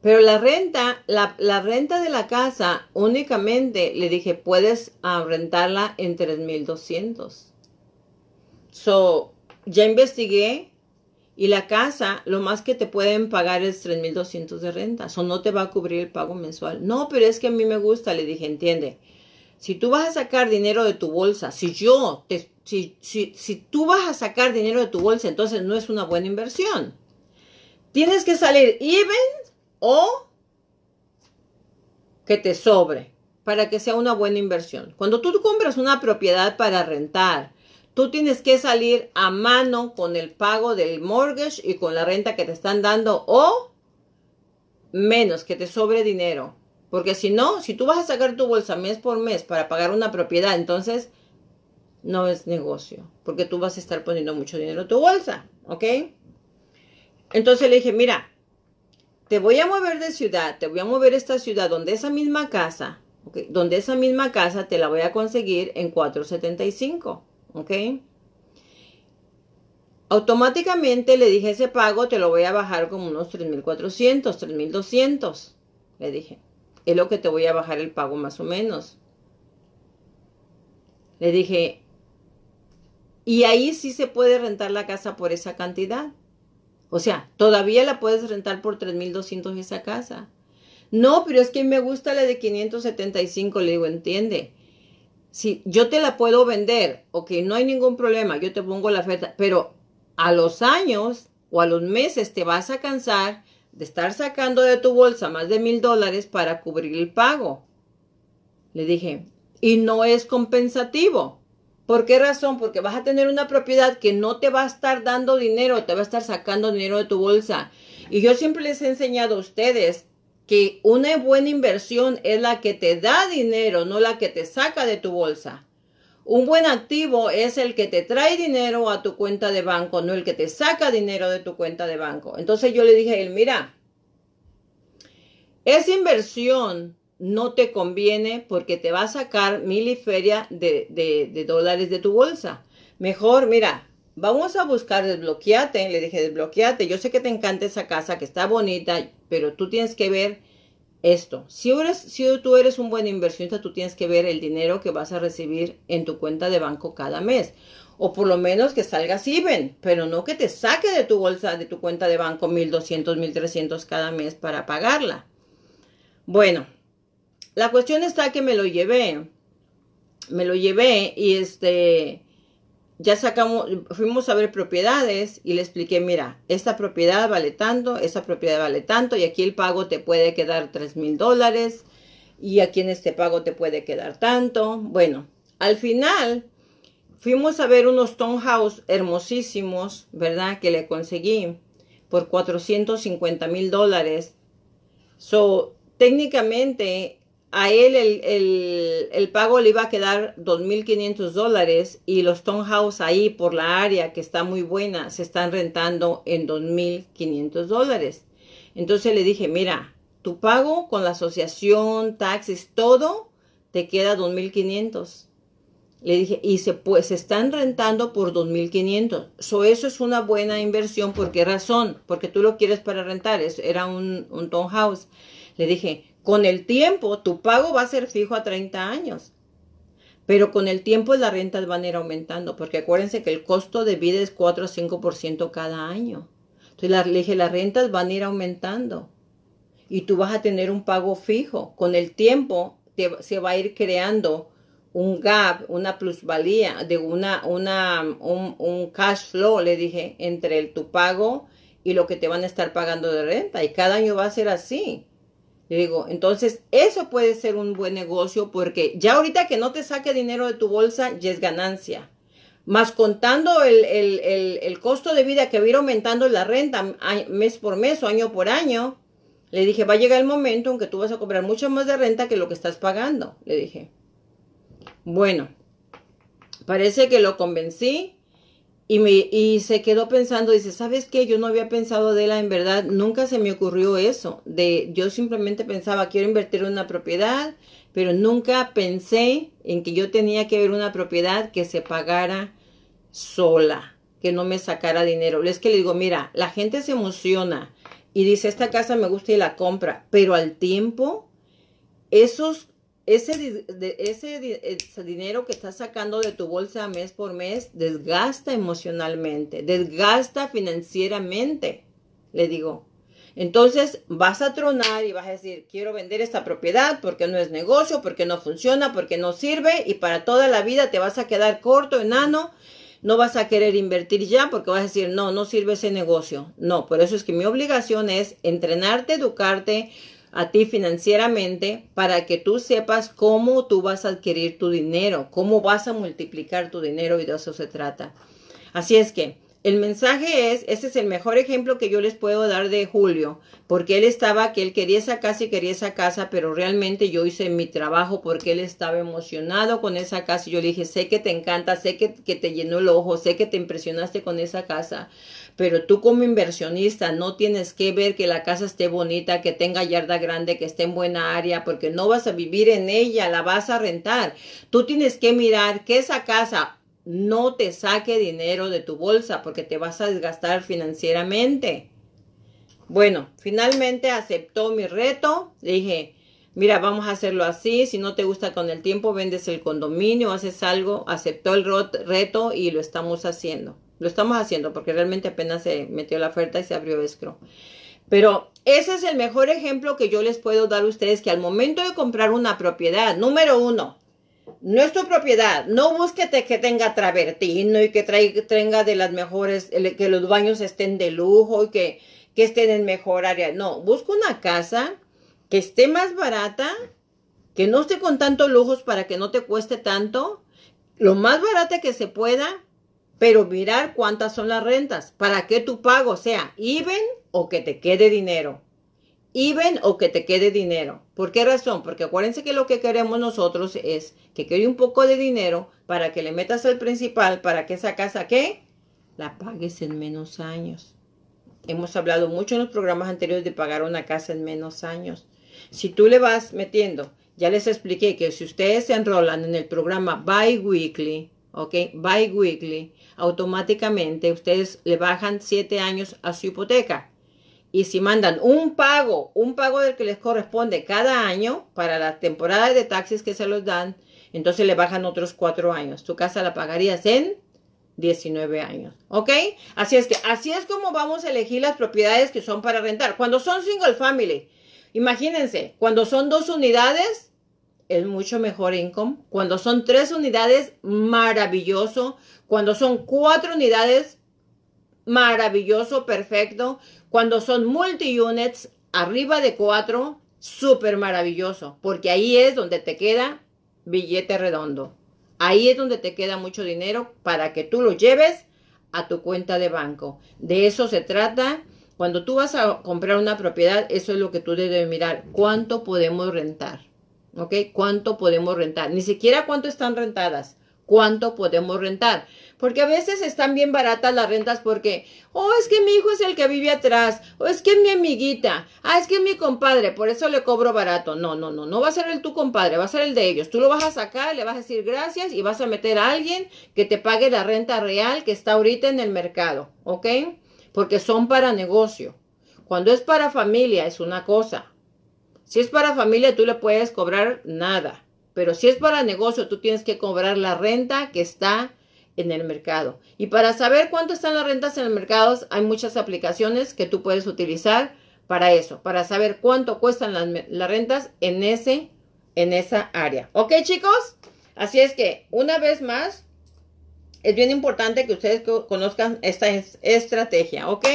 Pero la renta, la, renta de la casa únicamente, le dije, puedes rentarla en 3,200. So, ya investigué y la casa, lo más que te pueden pagar es 3.200 de renta. Eso no te va a cubrir el pago mensual. No, pero es que a mí me gusta. Le dije, entiende. Si tú vas a sacar dinero de tu bolsa, si yo, te, si, si, si tú vas a sacar dinero de tu bolsa, entonces no es una buena inversión. Tienes que salir even o que te sobre para que sea una buena inversión. Cuando tú compras una propiedad para rentar, tú tienes que salir a mano con el pago del mortgage y con la renta que te están dando o menos, que te sobre dinero. Porque si no, si tú vas a sacar tu bolsa mes por mes para pagar una propiedad, entonces no es negocio, porque tú vas a estar poniendo mucho dinero en tu bolsa, ¿ok? Entonces le dije, mira, te voy a mover de ciudad, te voy a mover a esta ciudad donde esa misma casa, donde esa misma casa te la voy a conseguir en 475. ¿Ok? Automáticamente le dije ese pago te lo voy a bajar como unos 3.400, 3.200, le dije. Es lo que te voy a bajar el pago más o menos. Le dije, y ahí sí se puede rentar la casa por esa cantidad. O sea, todavía la puedes rentar por 3.200 esa casa. No, pero es que me gusta la de 575, le digo, entiende si yo te la puedo vender, ok, no hay ningún problema, yo te pongo la oferta, pero a los años o a los meses te vas a cansar de estar sacando de tu bolsa más de mil dólares para cubrir el pago. Le dije, y no es compensativo. ¿Por qué razón? Porque vas a tener una propiedad que no te va a estar dando dinero, te va a estar sacando dinero de tu bolsa. Y yo siempre les he enseñado a ustedes que una buena inversión es la que te da dinero, no la que te saca de tu bolsa. Un buen activo es el que te trae dinero a tu cuenta de banco, no el que te saca dinero de tu cuenta de banco. Entonces yo le dije a él, mira, esa inversión no te conviene porque te va a sacar mil y feria de, dólares de tu bolsa. Mejor, mira, vamos a buscar desbloqueate. Le dije, desbloqueate. Yo sé que te encanta esa casa, que está bonita, pero tú tienes que ver esto. Si, eres, si tú eres un buen inversionista, tú tienes que ver el dinero que vas a recibir en tu cuenta de banco cada mes. O por lo menos que salgas even, pero no que te saque de tu bolsa, de tu cuenta de banco, 1200, 1300 cada mes para pagarla. Bueno, la cuestión está que me lo llevé. Me lo llevé y este ya sacamos, fuimos a ver propiedades y le expliqué, mira, esta propiedad vale tanto, esta propiedad vale tanto y aquí el pago te puede quedar tres mil dólares y aquí en este pago te puede quedar tanto. Bueno, al final fuimos a ver unos townhouse hermosísimos, ¿verdad? Que le conseguí por 450 mil dólares. So, técnicamente a él el, pago le iba a quedar 2.500 dólares y los townhouse ahí por la área que está muy buena se están rentando en 2.500 dólares. Entonces le dije, mira, tu pago con la asociación, taxes, todo, te queda 2.500. Le dije, y se, pues, se están rentando por 2.500. So, eso es una buena inversión. ¿Por qué razón? Porque tú lo quieres para rentar. era un, un townhouse. Le dije, con el tiempo, tu pago va a ser fijo a 30 años. Pero con el tiempo las rentas van a ir aumentando, porque acuérdense que el costo de vida es 4 a 5% cada año. Entonces le dije, las rentas van a ir aumentando y tú vas a tener un pago fijo. Con el tiempo se va a ir creando un gap, una plusvalía, de una, una, un, un, cash flow, le dije, entre el, tu pago y lo que te van a estar pagando de renta. Y cada año va a ser así. Le digo, entonces eso puede ser un buen negocio porque ya ahorita que no te saque dinero de tu bolsa ya es ganancia. Más contando el, el, costo de vida que va a ir aumentando la renta mes por mes o año por año, le dije, va a llegar el momento en que tú vas a cobrar mucho más de renta que lo que estás pagando. Le dije, bueno, parece que lo convencí y, me, y se quedó pensando, dice, ¿sabes qué? Yo no había pensado de la en verdad, nunca se me ocurrió eso. De, yo simplemente pensaba, quiero invertir en una propiedad, pero nunca pensé en que yo tenía que ver una propiedad que se pagara sola, que no me sacara dinero. Es que le digo, mira, la gente se emociona y dice, esta casa me gusta y la compra, pero al tiempo, esos ese, ese, dinero que estás sacando de tu bolsa mes por mes desgasta emocionalmente, desgasta financieramente, le digo. Entonces vas a tronar y vas a decir, quiero vender esta propiedad porque no es negocio, porque no funciona, porque no sirve y para toda la vida te vas a quedar corto, enano, no vas a querer invertir ya porque vas a decir, no, no sirve ese negocio. No, por eso es que mi obligación es entrenarte, educarte, a ti financieramente para que tú sepas cómo tú vas a adquirir tu dinero, cómo vas a multiplicar tu dinero y de eso se trata. Así es que el mensaje es, ese es el mejor ejemplo que yo les puedo dar de Julio, porque él estaba, que él quería esa casa y quería esa casa, pero realmente yo hice mi trabajo porque él estaba emocionado con esa casa y yo le dije, sé que te encanta, sé que, que te llenó el ojo, sé que te impresionaste con esa casa, pero tú como inversionista no tienes que ver que la casa esté bonita, que tenga yarda grande, que esté en buena área, porque no vas a vivir en ella, la vas a rentar. Tú tienes que mirar que esa casa no te saque dinero de tu bolsa porque te vas a desgastar financieramente. Bueno, finalmente aceptó mi reto. Le dije, mira, vamos a hacerlo así. Si no te gusta con el tiempo, vendes el condominio, haces algo. Aceptó el reto y lo estamos haciendo. Lo estamos haciendo porque realmente apenas se metió la oferta y se abrió escro. Pero ese es el mejor ejemplo que yo les puedo dar a ustedes que al momento de comprar una propiedad, número uno, no es tu propiedad, no búsquete que tenga travertino y que tenga de las mejores, que los baños estén de lujo y que, que estén en mejor área. No, busca una casa que esté más barata, que no esté con tantos lujos para que no te cueste tanto, lo más barata que se pueda, pero mirar cuántas son las rentas para que tu pago sea even o que te quede dinero. Even o que te quede dinero. ¿Por qué razón? Porque acuérdense que lo que queremos nosotros es que quede un poco de dinero para que le metas al principal, para que esa casa, ¿qué? La pagues en menos años. Hemos hablado mucho en los programas anteriores de pagar una casa en menos años. Si tú le vas metiendo, ya les expliqué que si ustedes se enrolan en el programa Bi-Weekly, ¿ok? Bi-Weekly, automáticamente ustedes le bajan siete años a su hipoteca. Y si mandan un pago, un pago del que les corresponde cada año para la temporada de taxis que se los dan, entonces le bajan otros cuatro años. Tu casa la pagarías en 19 años. ¿Ok? Así es que así es como vamos a elegir las propiedades que son para rentar. Cuando son single family, imagínense, cuando son dos unidades, es mucho mejor income. Cuando son tres unidades, maravilloso. Cuando son cuatro unidades, maravilloso, perfecto. Cuando son multi-units, arriba de cuatro, súper maravilloso. Porque ahí es donde te queda billete redondo. Ahí es donde te queda mucho dinero para que tú lo lleves a tu cuenta de banco. De eso se trata. Cuando tú vas a comprar una propiedad, eso es lo que tú debes mirar. ¿Cuánto podemos rentar? ¿Ok? ¿Cuánto podemos rentar? Ni siquiera cuánto están rentadas. ¿Cuánto podemos rentar? Porque a veces están bien baratas las rentas porque, oh, es que mi hijo es el que vive atrás, o es que es mi amiguita, ah, es que es mi compadre, por eso le cobro barato. No, no, no, no va a ser el tu compadre, va a ser el de ellos. Tú lo vas a sacar, le vas a decir gracias y vas a meter a alguien que te pague la renta real que está ahorita en el mercado, ¿ok? Porque son para negocio. Cuando es para familia es una cosa. Si es para familia tú le puedes cobrar nada. Pero si es para negocio tú tienes que cobrar la renta que está en el mercado. Y para saber cuánto están las rentas en el mercado, hay muchas aplicaciones que tú puedes utilizar para eso, para saber cuánto cuestan las, rentas en, ese, en esa área. ¿Ok, chicos? Así es que, una vez más, es bien importante que ustedes conozcan esta estrategia, ¿ok?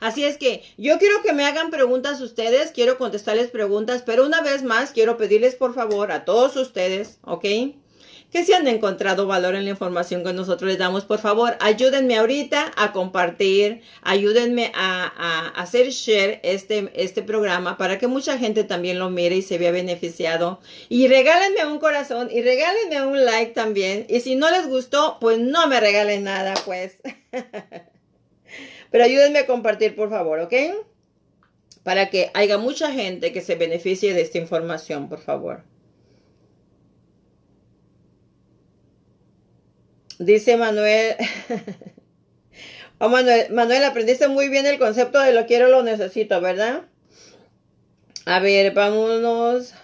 Así es que yo quiero que me hagan preguntas ustedes, quiero contestarles preguntas, pero una vez más quiero pedirles por favor a todos ustedes, ¿ok? Que si han encontrado valor en la información que nosotros les damos, por favor, ayúdenme ahorita a compartir, ayúdenme a, hacer share este, este programa para que mucha gente también lo mire y se vea beneficiado. Y regálenme un corazón y regálenme un like también. Y si no les gustó, pues no me regalen nada, pues. [LAUGHS] Pero ayúdenme a compartir, por favor, ¿ok? Para que haya mucha gente que se beneficie de esta información, por favor. Dice Manuel. [LAUGHS] oh, Manuel, Manuel, aprendiste muy bien el concepto de lo quiero, lo necesito, ¿verdad? A ver, vámonos.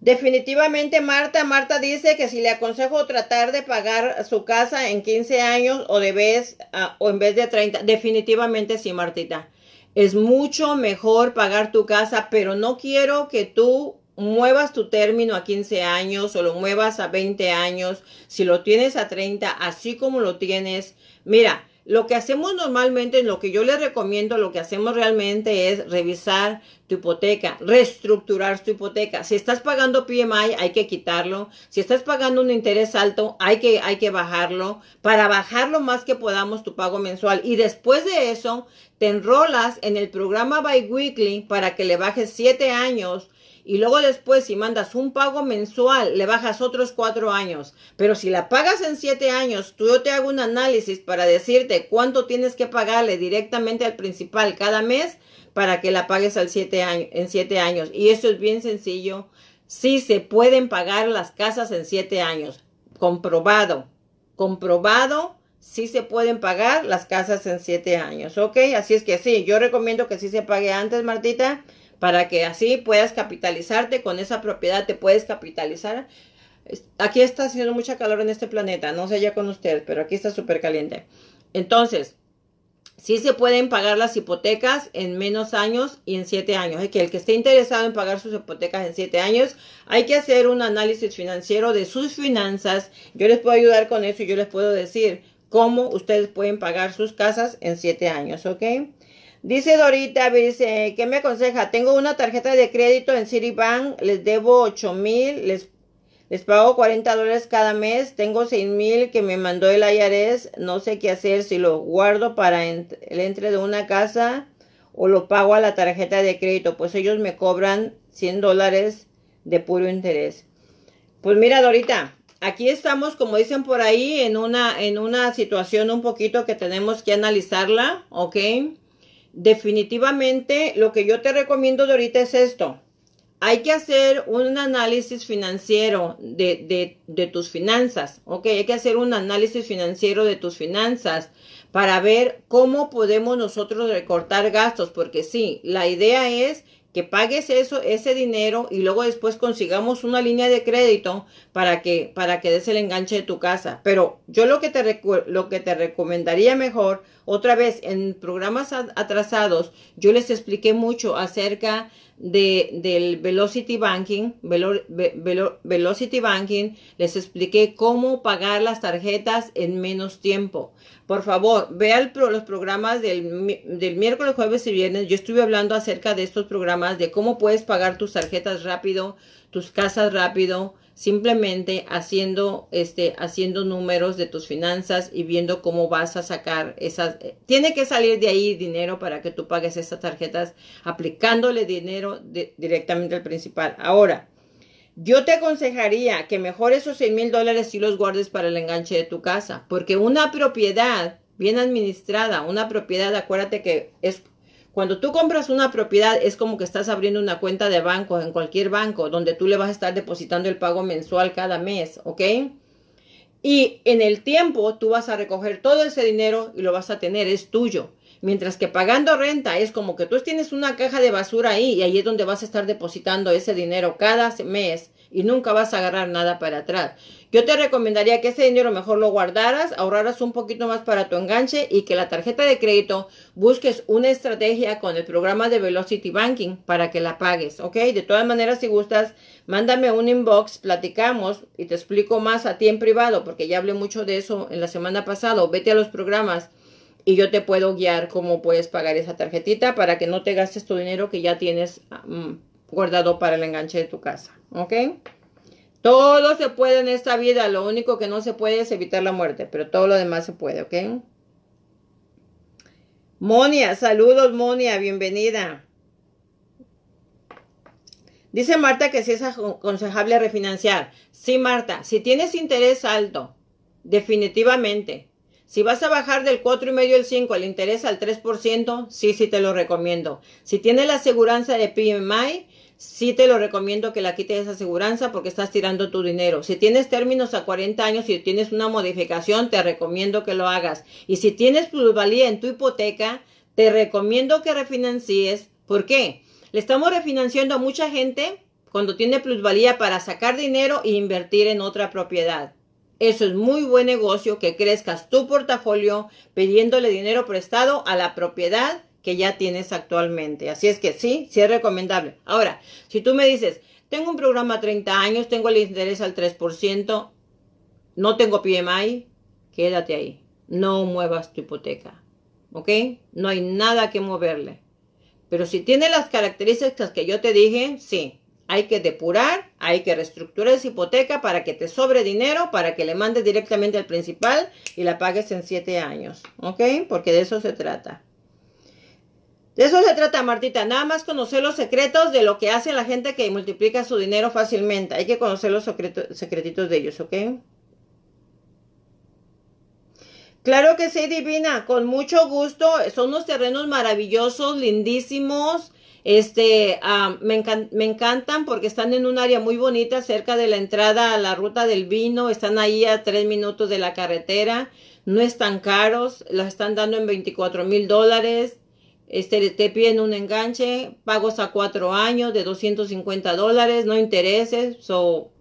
Definitivamente Marta, Marta dice que si le aconsejo tratar de pagar su casa en 15 años o de vez ah, o en vez de 30, definitivamente sí, Martita. Es mucho mejor pagar tu casa, pero no quiero que tú muevas tu término a 15 años o lo muevas a 20 años. Si lo tienes a 30, así como lo tienes, mira, lo que hacemos normalmente, lo que yo les recomiendo, lo que hacemos realmente es revisar tu hipoteca, reestructurar tu hipoteca. Si estás pagando PMI, hay que quitarlo. Si estás pagando un interés alto, hay que, hay que bajarlo para bajar lo más que podamos tu pago mensual. Y después de eso, te enrolas en el programa Biweekly para que le bajes siete años y luego después si mandas un pago mensual le bajas otros cuatro años. Pero si la pagas en siete años, tú yo te hago un análisis para decirte cuánto tienes que pagarle directamente al principal cada mes para que la pagues al siete en siete años. Y eso es bien sencillo. Sí se pueden pagar las casas en siete años. Comprobado. Comprobado sí se pueden pagar las casas en siete años, ¿ok? Así es que sí, yo recomiendo que sí se pague antes, Martita, para que así puedas capitalizarte con esa propiedad, te puedes capitalizar. Aquí está haciendo mucha calor en este planeta, no sé ya con ustedes, pero aquí está súper caliente. Entonces, sí se pueden pagar las hipotecas en menos años y en siete años. Es que el que esté interesado en pagar sus hipotecas en siete años, hay que hacer un análisis financiero de sus finanzas. Yo les puedo ayudar con eso y yo les puedo decir, cómo ustedes pueden pagar sus casas en siete años, ¿ok? Dice Dorita, dice, ¿qué me aconseja? Tengo una tarjeta de crédito en Citibank, les debo 8 mil, les, les pago 40 dólares cada mes, tengo 6 mil que me mandó el IRS, no sé qué hacer, si lo guardo para el entre de una casa o lo pago a la tarjeta de crédito, pues ellos me cobran 100 dólares de puro interés. Pues mira, Dorita, aquí estamos, como dicen por ahí, en una, en una situación un poquito que tenemos que analizarla, ¿ok? Definitivamente lo que yo te recomiendo de ahorita es esto. Hay que hacer un análisis financiero de, tus finanzas, ¿ok? Hay que hacer un análisis financiero de tus finanzas para ver cómo podemos nosotros recortar gastos, porque sí, la idea es que pagues eso, ese dinero y luego después consigamos una línea de crédito para que, para que des el enganche de tu casa. Pero yo lo que te, lo que te recomendaría mejor, otra vez, en programas atrasados, yo les expliqué mucho acerca de, del Velocity Banking, Velocity Banking, les expliqué cómo pagar las tarjetas en menos tiempo. Por favor, vean los programas del, del, miércoles, jueves y viernes. Yo estuve hablando acerca de estos programas, de cómo puedes pagar tus tarjetas rápido, tus casas rápido, simplemente haciendo, este, haciendo números de tus finanzas y viendo cómo vas a sacar esas. Tiene que salir de ahí dinero para que tú pagues esas tarjetas, aplicándole dinero directamente al principal. Ahora, yo te aconsejaría que mejor esos 6 mil dólares si los guardes para el enganche de tu casa, porque una propiedad bien administrada, una propiedad, acuérdate que es cuando tú compras una propiedad es como que estás abriendo una cuenta de banco en cualquier banco donde tú le vas a estar depositando el pago mensual cada mes, ¿ok? Y en el tiempo tú vas a recoger todo ese dinero y lo vas a tener, es tuyo. Mientras que pagando renta es como que tú tienes una caja de basura ahí y ahí es donde vas a estar depositando ese dinero cada mes y nunca vas a agarrar nada para atrás. Yo te recomendaría que ese dinero mejor lo guardaras, ahorraras un poquito más para tu enganche y que la tarjeta de crédito busques una estrategia con el programa de Velocity Banking para que la pagues, ¿ok? De todas maneras, si gustas, mándame un inbox, platicamos y te explico más a ti en privado porque ya hablé mucho de eso en la semana pasada. Vete a los programas y yo te puedo guiar cómo puedes pagar esa tarjetita para que no te gastes tu dinero que ya tienes mm, guardado para el enganche de tu casa, ¿ok? Todo se puede en esta vida, lo único que no se puede es evitar la muerte, pero todo lo demás se puede, ¿ok? Monia, saludos Monia, bienvenida. Dice Marta que si es aconsejable refinanciar. Sí, Marta, si tienes interés alto, definitivamente. Si vas a bajar del 4,5 al 5 el interés al 3%, sí, sí te lo recomiendo. Si tienes la aseguranza de PMI, sí te lo recomiendo que la quites esa aseguranza porque estás tirando tu dinero. Si tienes términos a 40 años y tienes una modificación, te recomiendo que lo hagas. Y si tienes plusvalía en tu hipoteca, te recomiendo que refinancies. ¿Por qué? Le estamos refinanciando a mucha gente cuando tiene plusvalía para sacar dinero e invertir en otra propiedad. Eso es muy buen negocio que crezcas tu portafolio pidiéndole dinero prestado a la propiedad que ya tienes actualmente. Así es que sí, sí es recomendable. Ahora, si tú me dices, tengo un programa 30 años, tengo el interés al 3%, no tengo PMI, quédate ahí. No muevas tu hipoteca. ¿Ok? No hay nada que moverle. Pero si tiene las características que yo te dije, sí. Hay que depurar, hay que reestructurar esa hipoteca para que te sobre dinero, para que le mandes directamente al principal y la pagues en 7 años. ¿Ok? Porque de eso se trata. De eso se trata, Martita. Nada más conocer los secretos de lo que hace la gente que multiplica su dinero fácilmente. Hay que conocer los secretitos de ellos, ¿ok? Claro que sí, divina. Con mucho gusto. Son unos terrenos maravillosos, lindísimos. Este, ah, me, me, encantan porque están en un área muy bonita, cerca de la entrada a la ruta del vino. Están ahí a tres minutos de la carretera. No están caros. Los están dando en 24 mil dólares. Este, te piden un enganche, pagos a cuatro años de 250 dólares, no intereses, so,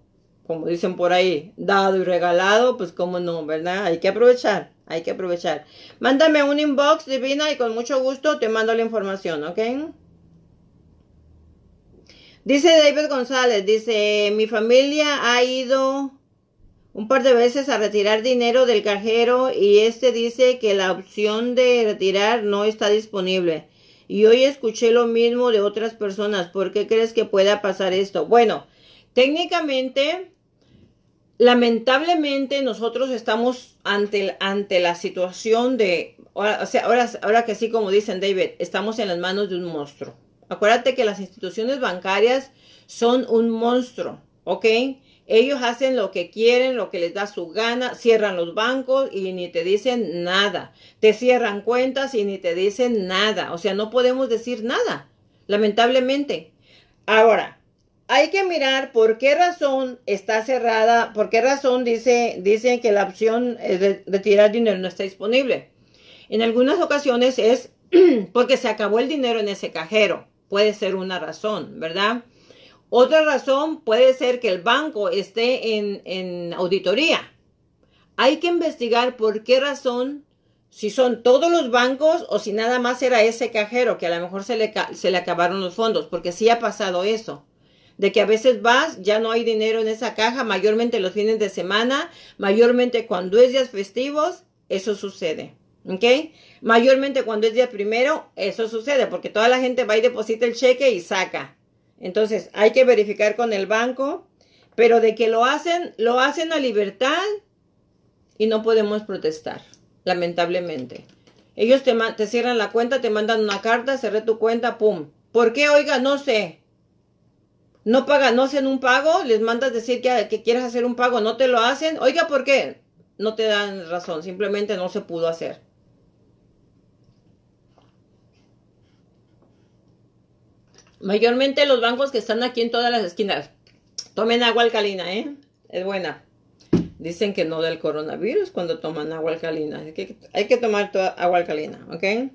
como dicen por ahí, dado y regalado, pues como no, ¿verdad? Hay que aprovechar, hay que aprovechar. Mándame un inbox divina y con mucho gusto te mando la información, ¿ok? Dice David González, dice, mi familia ha ido un par de veces a retirar dinero del cajero y este dice que la opción de retirar no está disponible. Y hoy escuché lo mismo de otras personas. ¿Por qué crees que pueda pasar esto? Bueno, técnicamente, lamentablemente nosotros estamos ante, ante la situación de, o sea, ahora, ahora que sí, como dicen David, estamos en las manos de un monstruo. Acuérdate que las instituciones bancarias son un monstruo, ¿ok? Ellos hacen lo que quieren, lo que les da su gana, cierran los bancos y ni te dicen nada. Te cierran cuentas y ni te dicen nada. O sea, no podemos decir nada, lamentablemente. Ahora, hay que mirar por qué razón está cerrada, por qué razón dice, dicen que la opción de retirar dinero no está disponible. En algunas ocasiones es [CLEARS THROAT] porque se acabó el dinero en ese cajero. puede ser una razón, ¿verdad? Otra razón puede ser que el banco esté en, auditoría. Hay que investigar por qué razón, si son todos los bancos o si nada más era ese cajero que a lo mejor se le, se le acabaron los fondos, porque sí ha pasado eso de que a veces vas, ya no hay dinero en esa caja, mayormente los fines de semana, mayormente cuando es días festivos, eso sucede. ¿Ok? Mayormente cuando es día primero, eso sucede, porque toda la gente va y deposita el cheque y saca. Entonces, hay que verificar con el banco, pero de que lo hacen, lo hacen a libertad y no podemos protestar, lamentablemente. Ellos te, cierran la cuenta, te mandan una carta, cerré tu cuenta, pum. ¿Por qué? Oiga, no sé no pagan, no hacen un pago, les mandas decir que, que quieres hacer un pago, no te lo hacen. Oiga, ¿por qué? No te dan razón, simplemente no se pudo hacer. Mayormente los bancos que están aquí en todas las esquinas. Tomen agua alcalina, ¿eh? Es buena. Dicen que no del coronavirus cuando toman agua alcalina. Hay que, hay que tomar agua alcalina, ¿ok?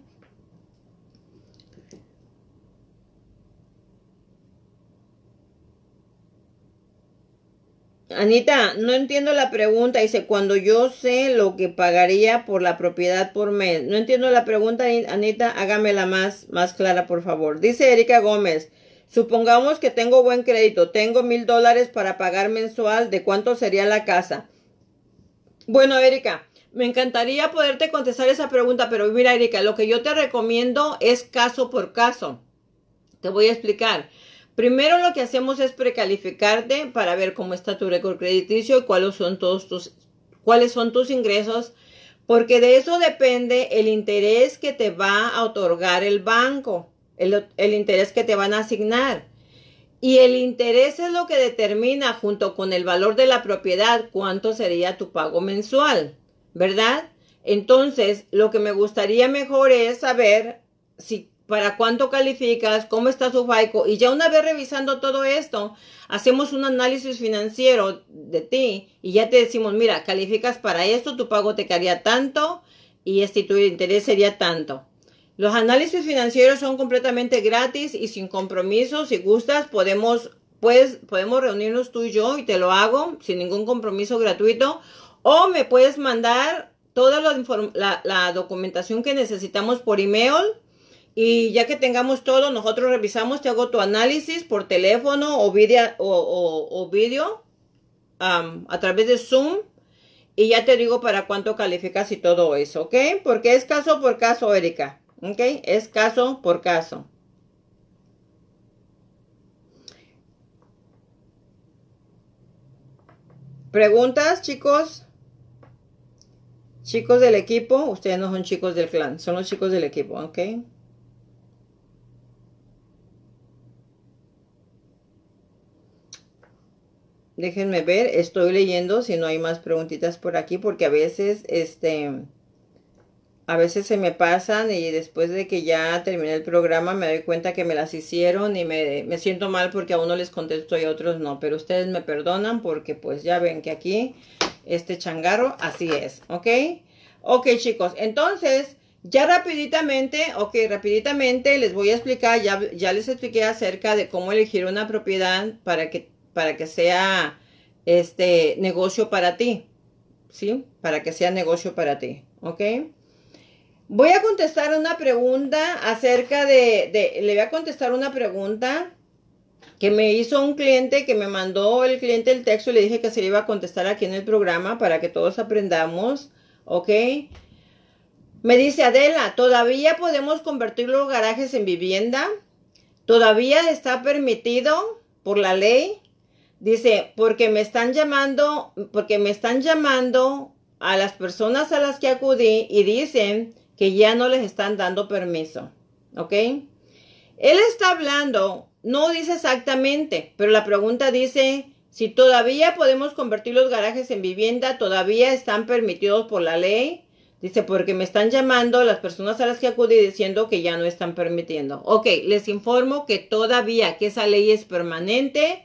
Anita, no entiendo la pregunta. Dice, cuando yo sé lo que pagaría por la propiedad por mes. No entiendo la pregunta, Anita. Hágamela más, más clara, por favor. Dice Erika Gómez. Supongamos que tengo buen crédito. Tengo mil dólares para pagar mensual. ¿De cuánto sería la casa? Bueno, Erika, me encantaría poderte contestar esa pregunta, pero mira, Erika, lo que yo te recomiendo es caso por caso. Te voy a explicar. Primero lo que hacemos es precalificarte para ver cómo está tu récord crediticio y cuáles son todos tus, cuáles son tus ingresos, porque de eso depende el interés que te va a otorgar el banco, el, el interés que te van a asignar. Y el interés es lo que determina junto con el valor de la propiedad cuánto sería tu pago mensual, ¿verdad? Entonces, lo que me gustaría mejor es saber si para cuánto calificas, cómo está su FICO y ya una vez revisando todo esto, hacemos un análisis financiero de ti y ya te decimos, mira, calificas para esto, tu pago te quedaría tanto y este tu interés sería tanto. Los análisis financieros son completamente gratis y sin compromiso. Si gustas, podemos, pues, podemos reunirnos tú y yo y te lo hago sin ningún compromiso gratuito. O me puedes mandar toda la, la documentación que necesitamos por email y ya que tengamos todo, nosotros revisamos, te hago tu análisis por teléfono o video, o, video a través de Zoom. Y ya te digo para cuánto calificas y todo eso, ¿ok? Porque es caso por caso, Erika. ¿Ok? Es caso por caso. ¿Preguntas, chicos? Chicos del equipo, ustedes no son chicos del clan, son los chicos del equipo, ¿ok? Déjenme ver, estoy leyendo si no hay más preguntitas por aquí porque a veces, este, a veces se me pasan y después de que ya terminé el programa me doy cuenta que me las hicieron y me, me siento mal porque a uno les contesto y a otros no, pero ustedes me perdonan porque pues ya ven que aquí este changarro así es, ¿ok? Ok chicos, entonces ya rapiditamente, ok, rapiditamente les voy a explicar, ya, ya les expliqué acerca de cómo elegir una propiedad para que para que sea este negocio para ti, ¿sí? Para que sea negocio para ti, ¿ok? Voy a contestar una pregunta acerca de, le voy a contestar una pregunta que me hizo un cliente, que me mandó el cliente el texto y le dije que se le iba a contestar aquí en el programa para que todos aprendamos, ¿ok? Me dice Adela, ¿todavía podemos convertir los garajes en vivienda? ¿Todavía está permitido por la ley? Dice, porque me están llamando, porque me están llamando a las personas a las que acudí y dicen que ya no les están dando permiso. ¿Ok? Él está hablando, no dice exactamente, pero la pregunta dice, si todavía podemos convertir los garajes en vivienda, todavía están permitidos por la ley. Dice, porque me están llamando las personas a las que acudí diciendo que ya no están permitiendo. Ok, les informo que todavía que esa ley es permanente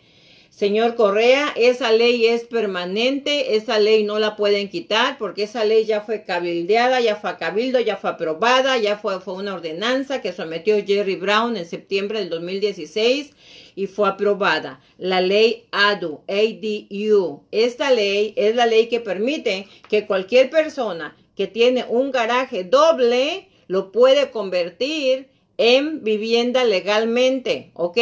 Señor Correa, esa ley es permanente, esa ley no la pueden quitar porque esa ley ya fue cabildeada, ya fue a cabildo, ya fue aprobada, ya fue, fue una ordenanza que sometió Jerry Brown en septiembre del 2016 y fue aprobada. La ley ADU, ADU. Esta ley es la ley que permite que cualquier persona que tiene un garaje doble lo puede convertir en vivienda legalmente, ¿ok?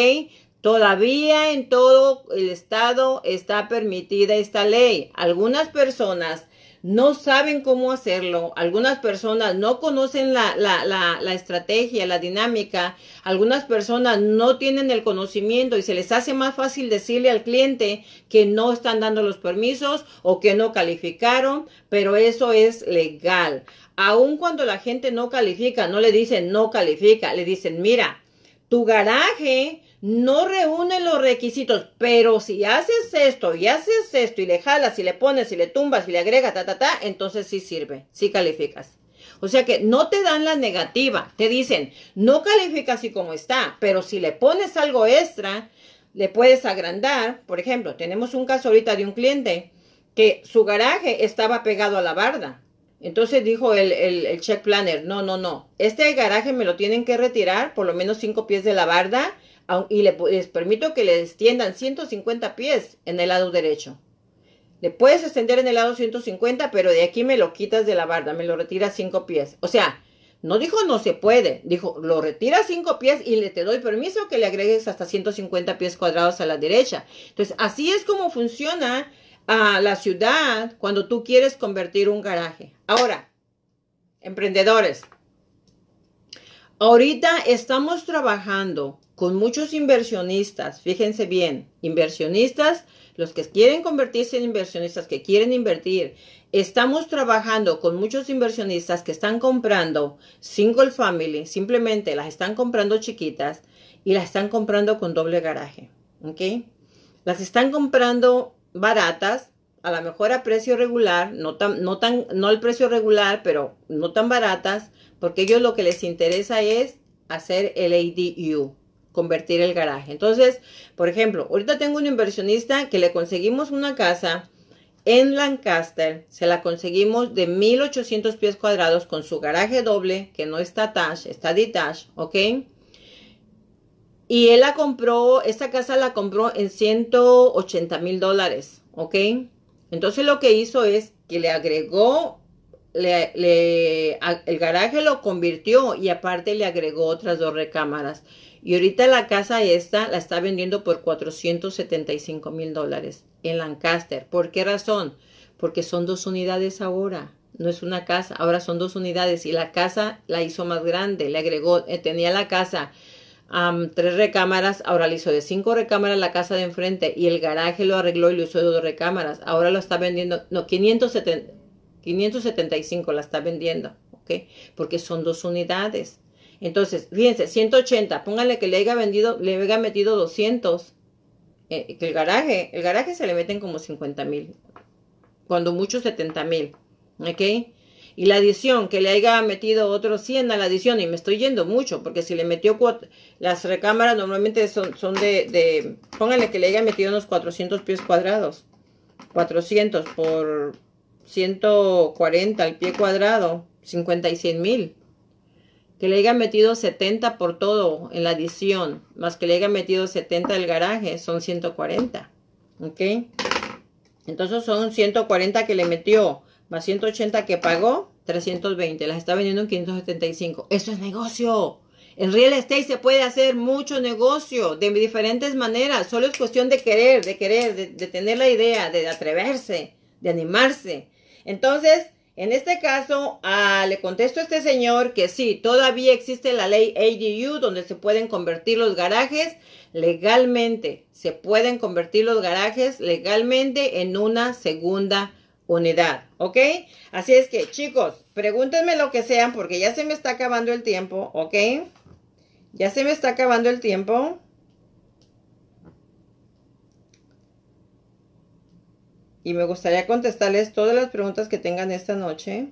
Todavía en todo el estado está permitida esta ley. Algunas personas no saben cómo hacerlo, algunas personas no conocen la, la, la, estrategia, la dinámica, algunas personas no tienen el conocimiento y se les hace más fácil decirle al cliente que no están dando los permisos o que no calificaron, pero eso es legal. Aun cuando la gente no califica, no le dicen no califica, le dicen, mira, tu garaje no reúne los requisitos, pero si haces esto y haces esto y le jalas y le pones y le tumbas y le agregas, ta, ta, ta, entonces sí sirve, sí calificas. O sea que no te dan la negativa, te dicen, no califica así como está, pero si le pones algo extra, le puedes agrandar. Por ejemplo, tenemos un caso ahorita de un cliente que su garaje estaba pegado a la barda. Entonces dijo el, el, check planner, no, no, no, este garaje me lo tienen que retirar por lo menos cinco pies de la barda y les permito que le extiendan 150 pies en el lado derecho. Le puedes extender en el lado 150, pero de aquí me lo quitas de la barda, me lo retiras 5 pies. O sea, no dijo no se puede, dijo lo retira 5 pies y le te doy permiso que le agregues hasta 150 pies cuadrados a la derecha. Entonces, así es como funciona a la ciudad cuando tú quieres convertir un garaje. Ahora, emprendedores, ahorita estamos trabajando con muchos inversionistas, fíjense bien, inversionistas, los que quieren convertirse en inversionistas, que quieren invertir, estamos trabajando con muchos inversionistas que están comprando single family, simplemente las están comprando chiquitas y las están comprando con doble garaje, ¿ok? Las están comprando baratas, a lo mejor a precio regular, no tan, no tan, no al precio regular, pero no tan baratas, porque ellos lo que les interesa es hacer el ADU, convertir el garaje. Entonces, por ejemplo, ahorita tengo un inversionista que le conseguimos una casa en Lancaster, se la conseguimos de 1800 pies cuadrados con su garaje doble, que no está attached, está detached, ¿ok? Y él la compró, esta casa la compró en 180 mil dólares, ¿ok? Entonces lo que hizo es que le agregó, le, el garaje lo convirtió y aparte le agregó otras dos recámaras. Y ahorita la casa esta la está vendiendo por 475 mil dólares en Lancaster. ¿Por qué razón? Porque son dos unidades ahora. No es una casa, ahora son dos unidades y la casa la hizo más grande, le agregó, eh, tenía la casa tres recámaras, ahora le hizo de cinco recámaras la casa de enfrente y el garaje lo arregló y lo hizo de dos recámaras. Ahora lo está vendiendo, no, 570, 575 la está vendiendo, ¿ok? Porque son dos unidades. Entonces, fíjense, 180, póngale que le haya vendido, le haya metido 200, eh, que el garaje, el garaje se le meten como 50 mil, cuando mucho 70 mil, ¿ok? Y la adición, que le haya metido otros 100 a la adición, y me estoy yendo mucho, porque si le metió las recámaras normalmente son, son de, de, póngale que le haya metido unos 400 pies cuadrados, 400 por 140 al pie cuadrado, 56 mil. Que le haya metido 70 por todo en la adición, más que le haya metido 70 del garaje, son 140. ¿Ok? Entonces son 140 que le metió más 180 que pagó, 320. Las está vendiendo en 575. Eso es negocio. En real estate se puede hacer mucho negocio de diferentes maneras. Solo es cuestión de querer, de querer, de, tener la idea, de atreverse, de animarse. Entonces, en este caso, ah, le contesto a este señor que sí, todavía existe la ley ADU donde se pueden convertir los garajes legalmente. Se pueden convertir los garajes legalmente en una segunda unidad, ¿ok? Así es que, chicos, pregúntenme lo que sean porque ya se me está acabando el tiempo, ¿ok? Ya se me está acabando el tiempo. Y me gustaría contestarles todas las preguntas que tengan esta noche.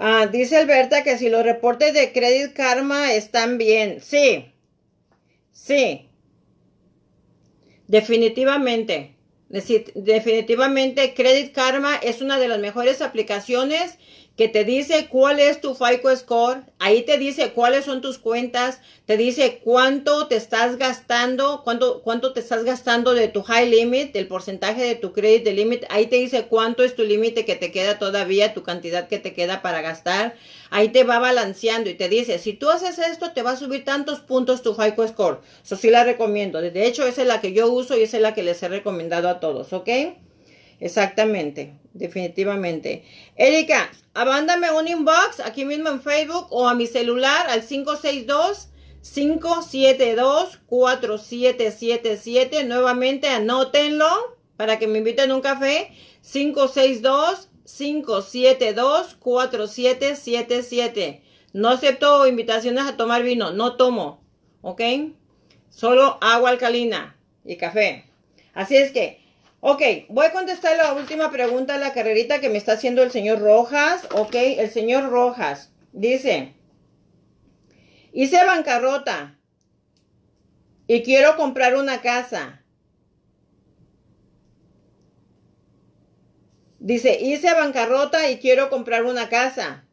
Ah, dice Alberta que si los reportes de Credit Karma están bien. Sí. Sí. Definitivamente. Definitivamente Credit Karma es una de las mejores aplicaciones que te dice cuál es tu FICO score, ahí te dice cuáles son tus cuentas, te dice cuánto te estás gastando, cuánto, cuánto te estás gastando de tu high limit, del porcentaje de tu credit limit, ahí te dice cuánto es tu límite que te queda todavía, tu cantidad que te queda para gastar, ahí te va balanceando y te dice, si tú haces esto, te va a subir tantos puntos tu FICO score. Eso sí la recomiendo. De hecho, esa es la que yo uso y es la que les he recomendado a todos, ¿ok? Exactamente, definitivamente. Erika, abándame un inbox aquí mismo en Facebook o a mi celular al 562 572 4777. Nuevamente anótenlo para que me inviten a un café. 562 572 4777. No acepto invitaciones a tomar vino, no tomo, ¿ok? Solo agua alcalina y café. Así es que Ok, voy a contestar la última pregunta de la carrerita que me está haciendo el señor Rojas. Ok, el señor Rojas dice, hice bancarrota y quiero comprar una casa. Dice, hice bancarrota y quiero comprar una casa.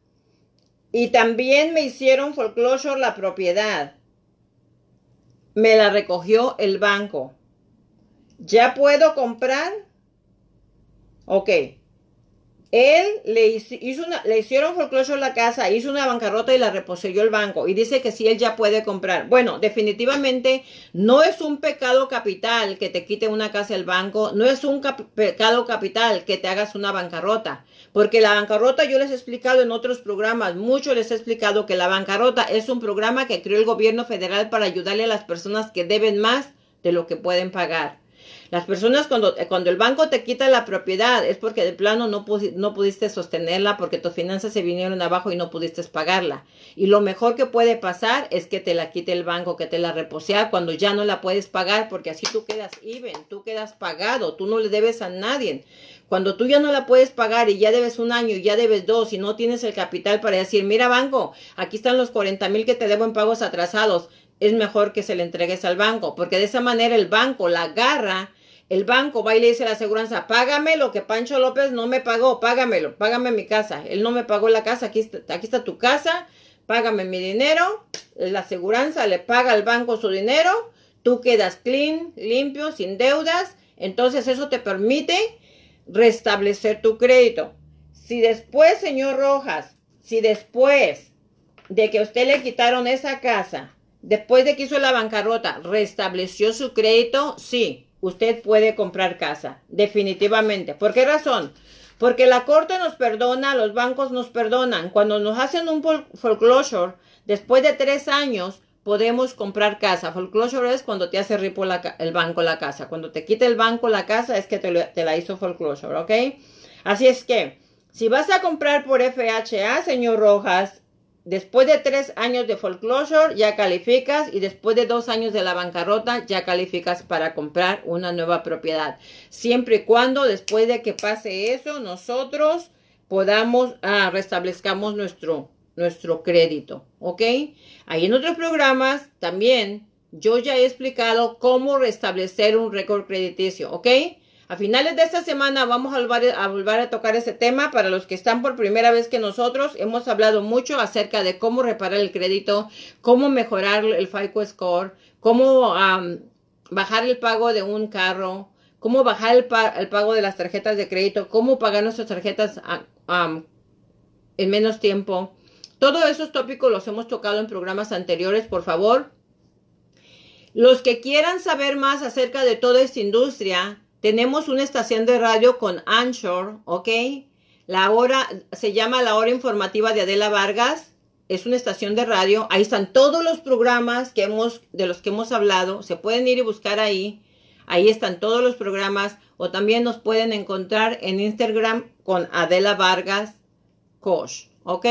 Y también me hicieron foreclosure la propiedad. Me la recogió el banco. ¿Ya puedo comprar? Ok. Él le, hizo una, le hicieron foreclosure la casa, hizo una bancarrota y la reposeyó el banco. Y dice que sí, él ya puede comprar. Bueno, definitivamente no es un pecado capital que te quite una casa el banco. No es un pecado capital que te hagas una bancarrota. Porque la bancarrota yo les he explicado en otros programas. Mucho les he explicado que la bancarrota es un programa que creó el gobierno federal para ayudarle a las personas que deben más de lo que pueden pagar. Las personas cuando, eh, cuando el banco te quita la propiedad es porque de plano no, no pudiste sostenerla porque tus finanzas se vinieron abajo y no pudiste pagarla. Y lo mejor que puede pasar es que te la quite el banco, que te la reposea cuando ya no la puedes pagar porque así tú quedas even, tú quedas pagado, tú no le debes a nadie. Cuando tú ya no la puedes pagar y ya debes un año y ya debes dos y no tienes el capital para decir, mira banco, aquí están los 40 mil que te debo en pagos atrasados, es mejor que se le entregues al banco, porque de esa manera el banco la agarra el banco va y le dice a la aseguranza, págame lo que Pancho López no me pagó, págamelo, págame mi casa. Él no me pagó la casa, aquí está, tu casa, págame mi dinero. La aseguranza le paga al banco su dinero, tú quedas clean, limpio, sin deudas. Entonces eso te permite restablecer tu crédito. Si después, señor Rojas, si después de que usted le quitaron esa casa, después de que hizo la bancarrota, restableció su crédito, sí, usted puede comprar casa, definitivamente. ¿Por qué razón? Porque la corte nos perdona, los bancos nos perdonan. Cuando nos hacen un foreclosure, después de tres años, podemos comprar casa. Foreclosure es cuando te hace ripo el banco la casa. Cuando te quita el banco la casa es que te, te la hizo foreclosure, ¿ok? Así es que, si vas a comprar por FHA, señor Rojas, Después de tres años de foreclosure ya calificas y después de dos años de la bancarrota ya calificas para comprar una nueva propiedad. Siempre y cuando después de que pase eso nosotros podamos ah, restablezcamos nuestro, nuestro crédito. ¿Ok? Ahí en otros programas también yo ya he explicado cómo restablecer un récord crediticio. ¿Ok? A finales de esta semana vamos a volver, a volver, a tocar ese tema. Para los que están por primera vez que nosotros, hemos hablado mucho acerca de cómo reparar el crédito, cómo mejorar el FICO score, cómo bajar el pago de un carro, cómo bajar el, pago de las tarjetas de crédito, cómo pagar nuestras tarjetas en menos tiempo. Todos esos tópicos los hemos tocado en programas anteriores, por favor. Los que quieran saber más acerca de toda esta industria, tenemos una estación de radio con Anchor, ¿ok? La hora se llama la hora informativa de Adela Vargas. Es una estación de radio. Ahí están todos los programas que hemos, de los que hemos hablado. Se pueden ir y buscar ahí. Ahí están todos los programas. O también nos pueden encontrar en Instagram con Adela Vargas Coach. ¿Ok?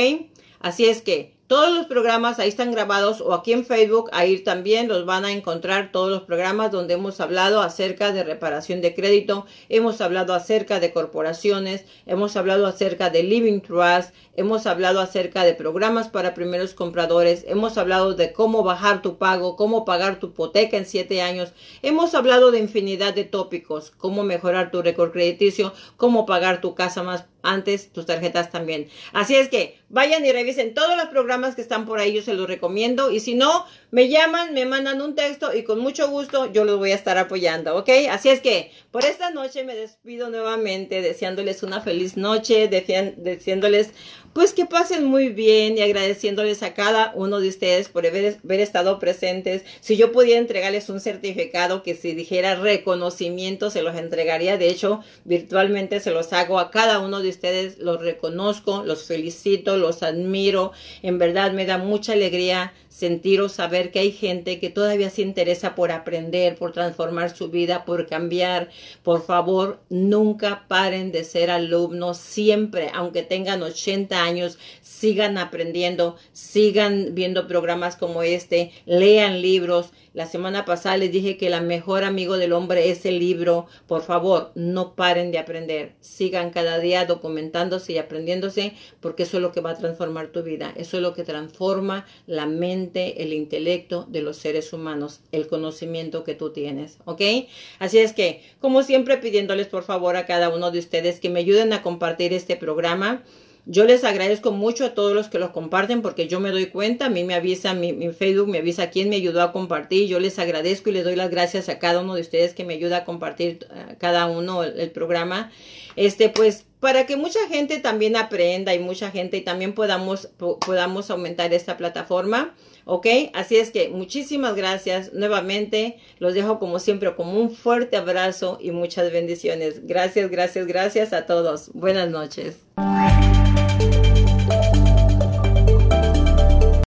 Así es que Todos los programas ahí están grabados o aquí en Facebook, ahí también los van a encontrar todos los programas donde hemos hablado acerca de reparación de crédito, hemos hablado acerca de corporaciones, hemos hablado acerca de Living Trust, hemos hablado acerca de programas para primeros compradores, hemos hablado de cómo bajar tu pago, cómo pagar tu hipoteca en siete años, hemos hablado de infinidad de tópicos, cómo mejorar tu récord crediticio, cómo pagar tu casa más antes, tus tarjetas también. Así es que vayan y revisen todos los programas que están por ahí, yo se los recomiendo. Y si no, me llaman, me mandan un texto y con mucho gusto yo los voy a estar apoyando, ¿ok? Así es que por esta noche me despido nuevamente deseándoles una feliz noche, deseándoles pues que pasen muy bien y agradeciéndoles a cada uno de ustedes por haber, estado presentes. Si yo pudiera entregarles un certificado que si dijera reconocimiento, se los entregaría. De hecho, virtualmente se los hago a cada uno de ustedes. Los reconozco, los felicito, los admiro. En verdad me da mucha alegría sentir o saber que hay gente que todavía se interesa por aprender, por transformar su vida, por cambiar. Por favor, nunca paren de ser alumnos siempre, aunque tengan 80 años, sigan aprendiendo, sigan viendo programas como este, lean libros. La semana pasada les dije que el mejor amigo del hombre es el libro. Por favor, no paren de aprender. Sigan cada día documentándose y aprendiéndose porque eso es lo que va a transformar tu vida. Eso es lo que transforma la mente, el intelecto de los seres humanos, el conocimiento que tú tienes. ¿Ok? Así es que, como siempre, pidiéndoles por favor a cada uno de ustedes que me ayuden a compartir este programa. Yo les agradezco mucho a todos los que lo comparten porque yo me doy cuenta, a mí me avisa mi, Facebook, me avisa quién me ayudó a compartir. Yo les agradezco y les doy las gracias a cada uno de ustedes que me ayuda a compartir eh, cada uno el, programa. Este, pues, para que mucha gente también aprenda y mucha gente y también podamos, podamos aumentar esta plataforma. ¿Ok? Así es que muchísimas gracias nuevamente. Los dejo como siempre como un fuerte abrazo y muchas bendiciones. Gracias, gracias, gracias a todos. Buenas noches.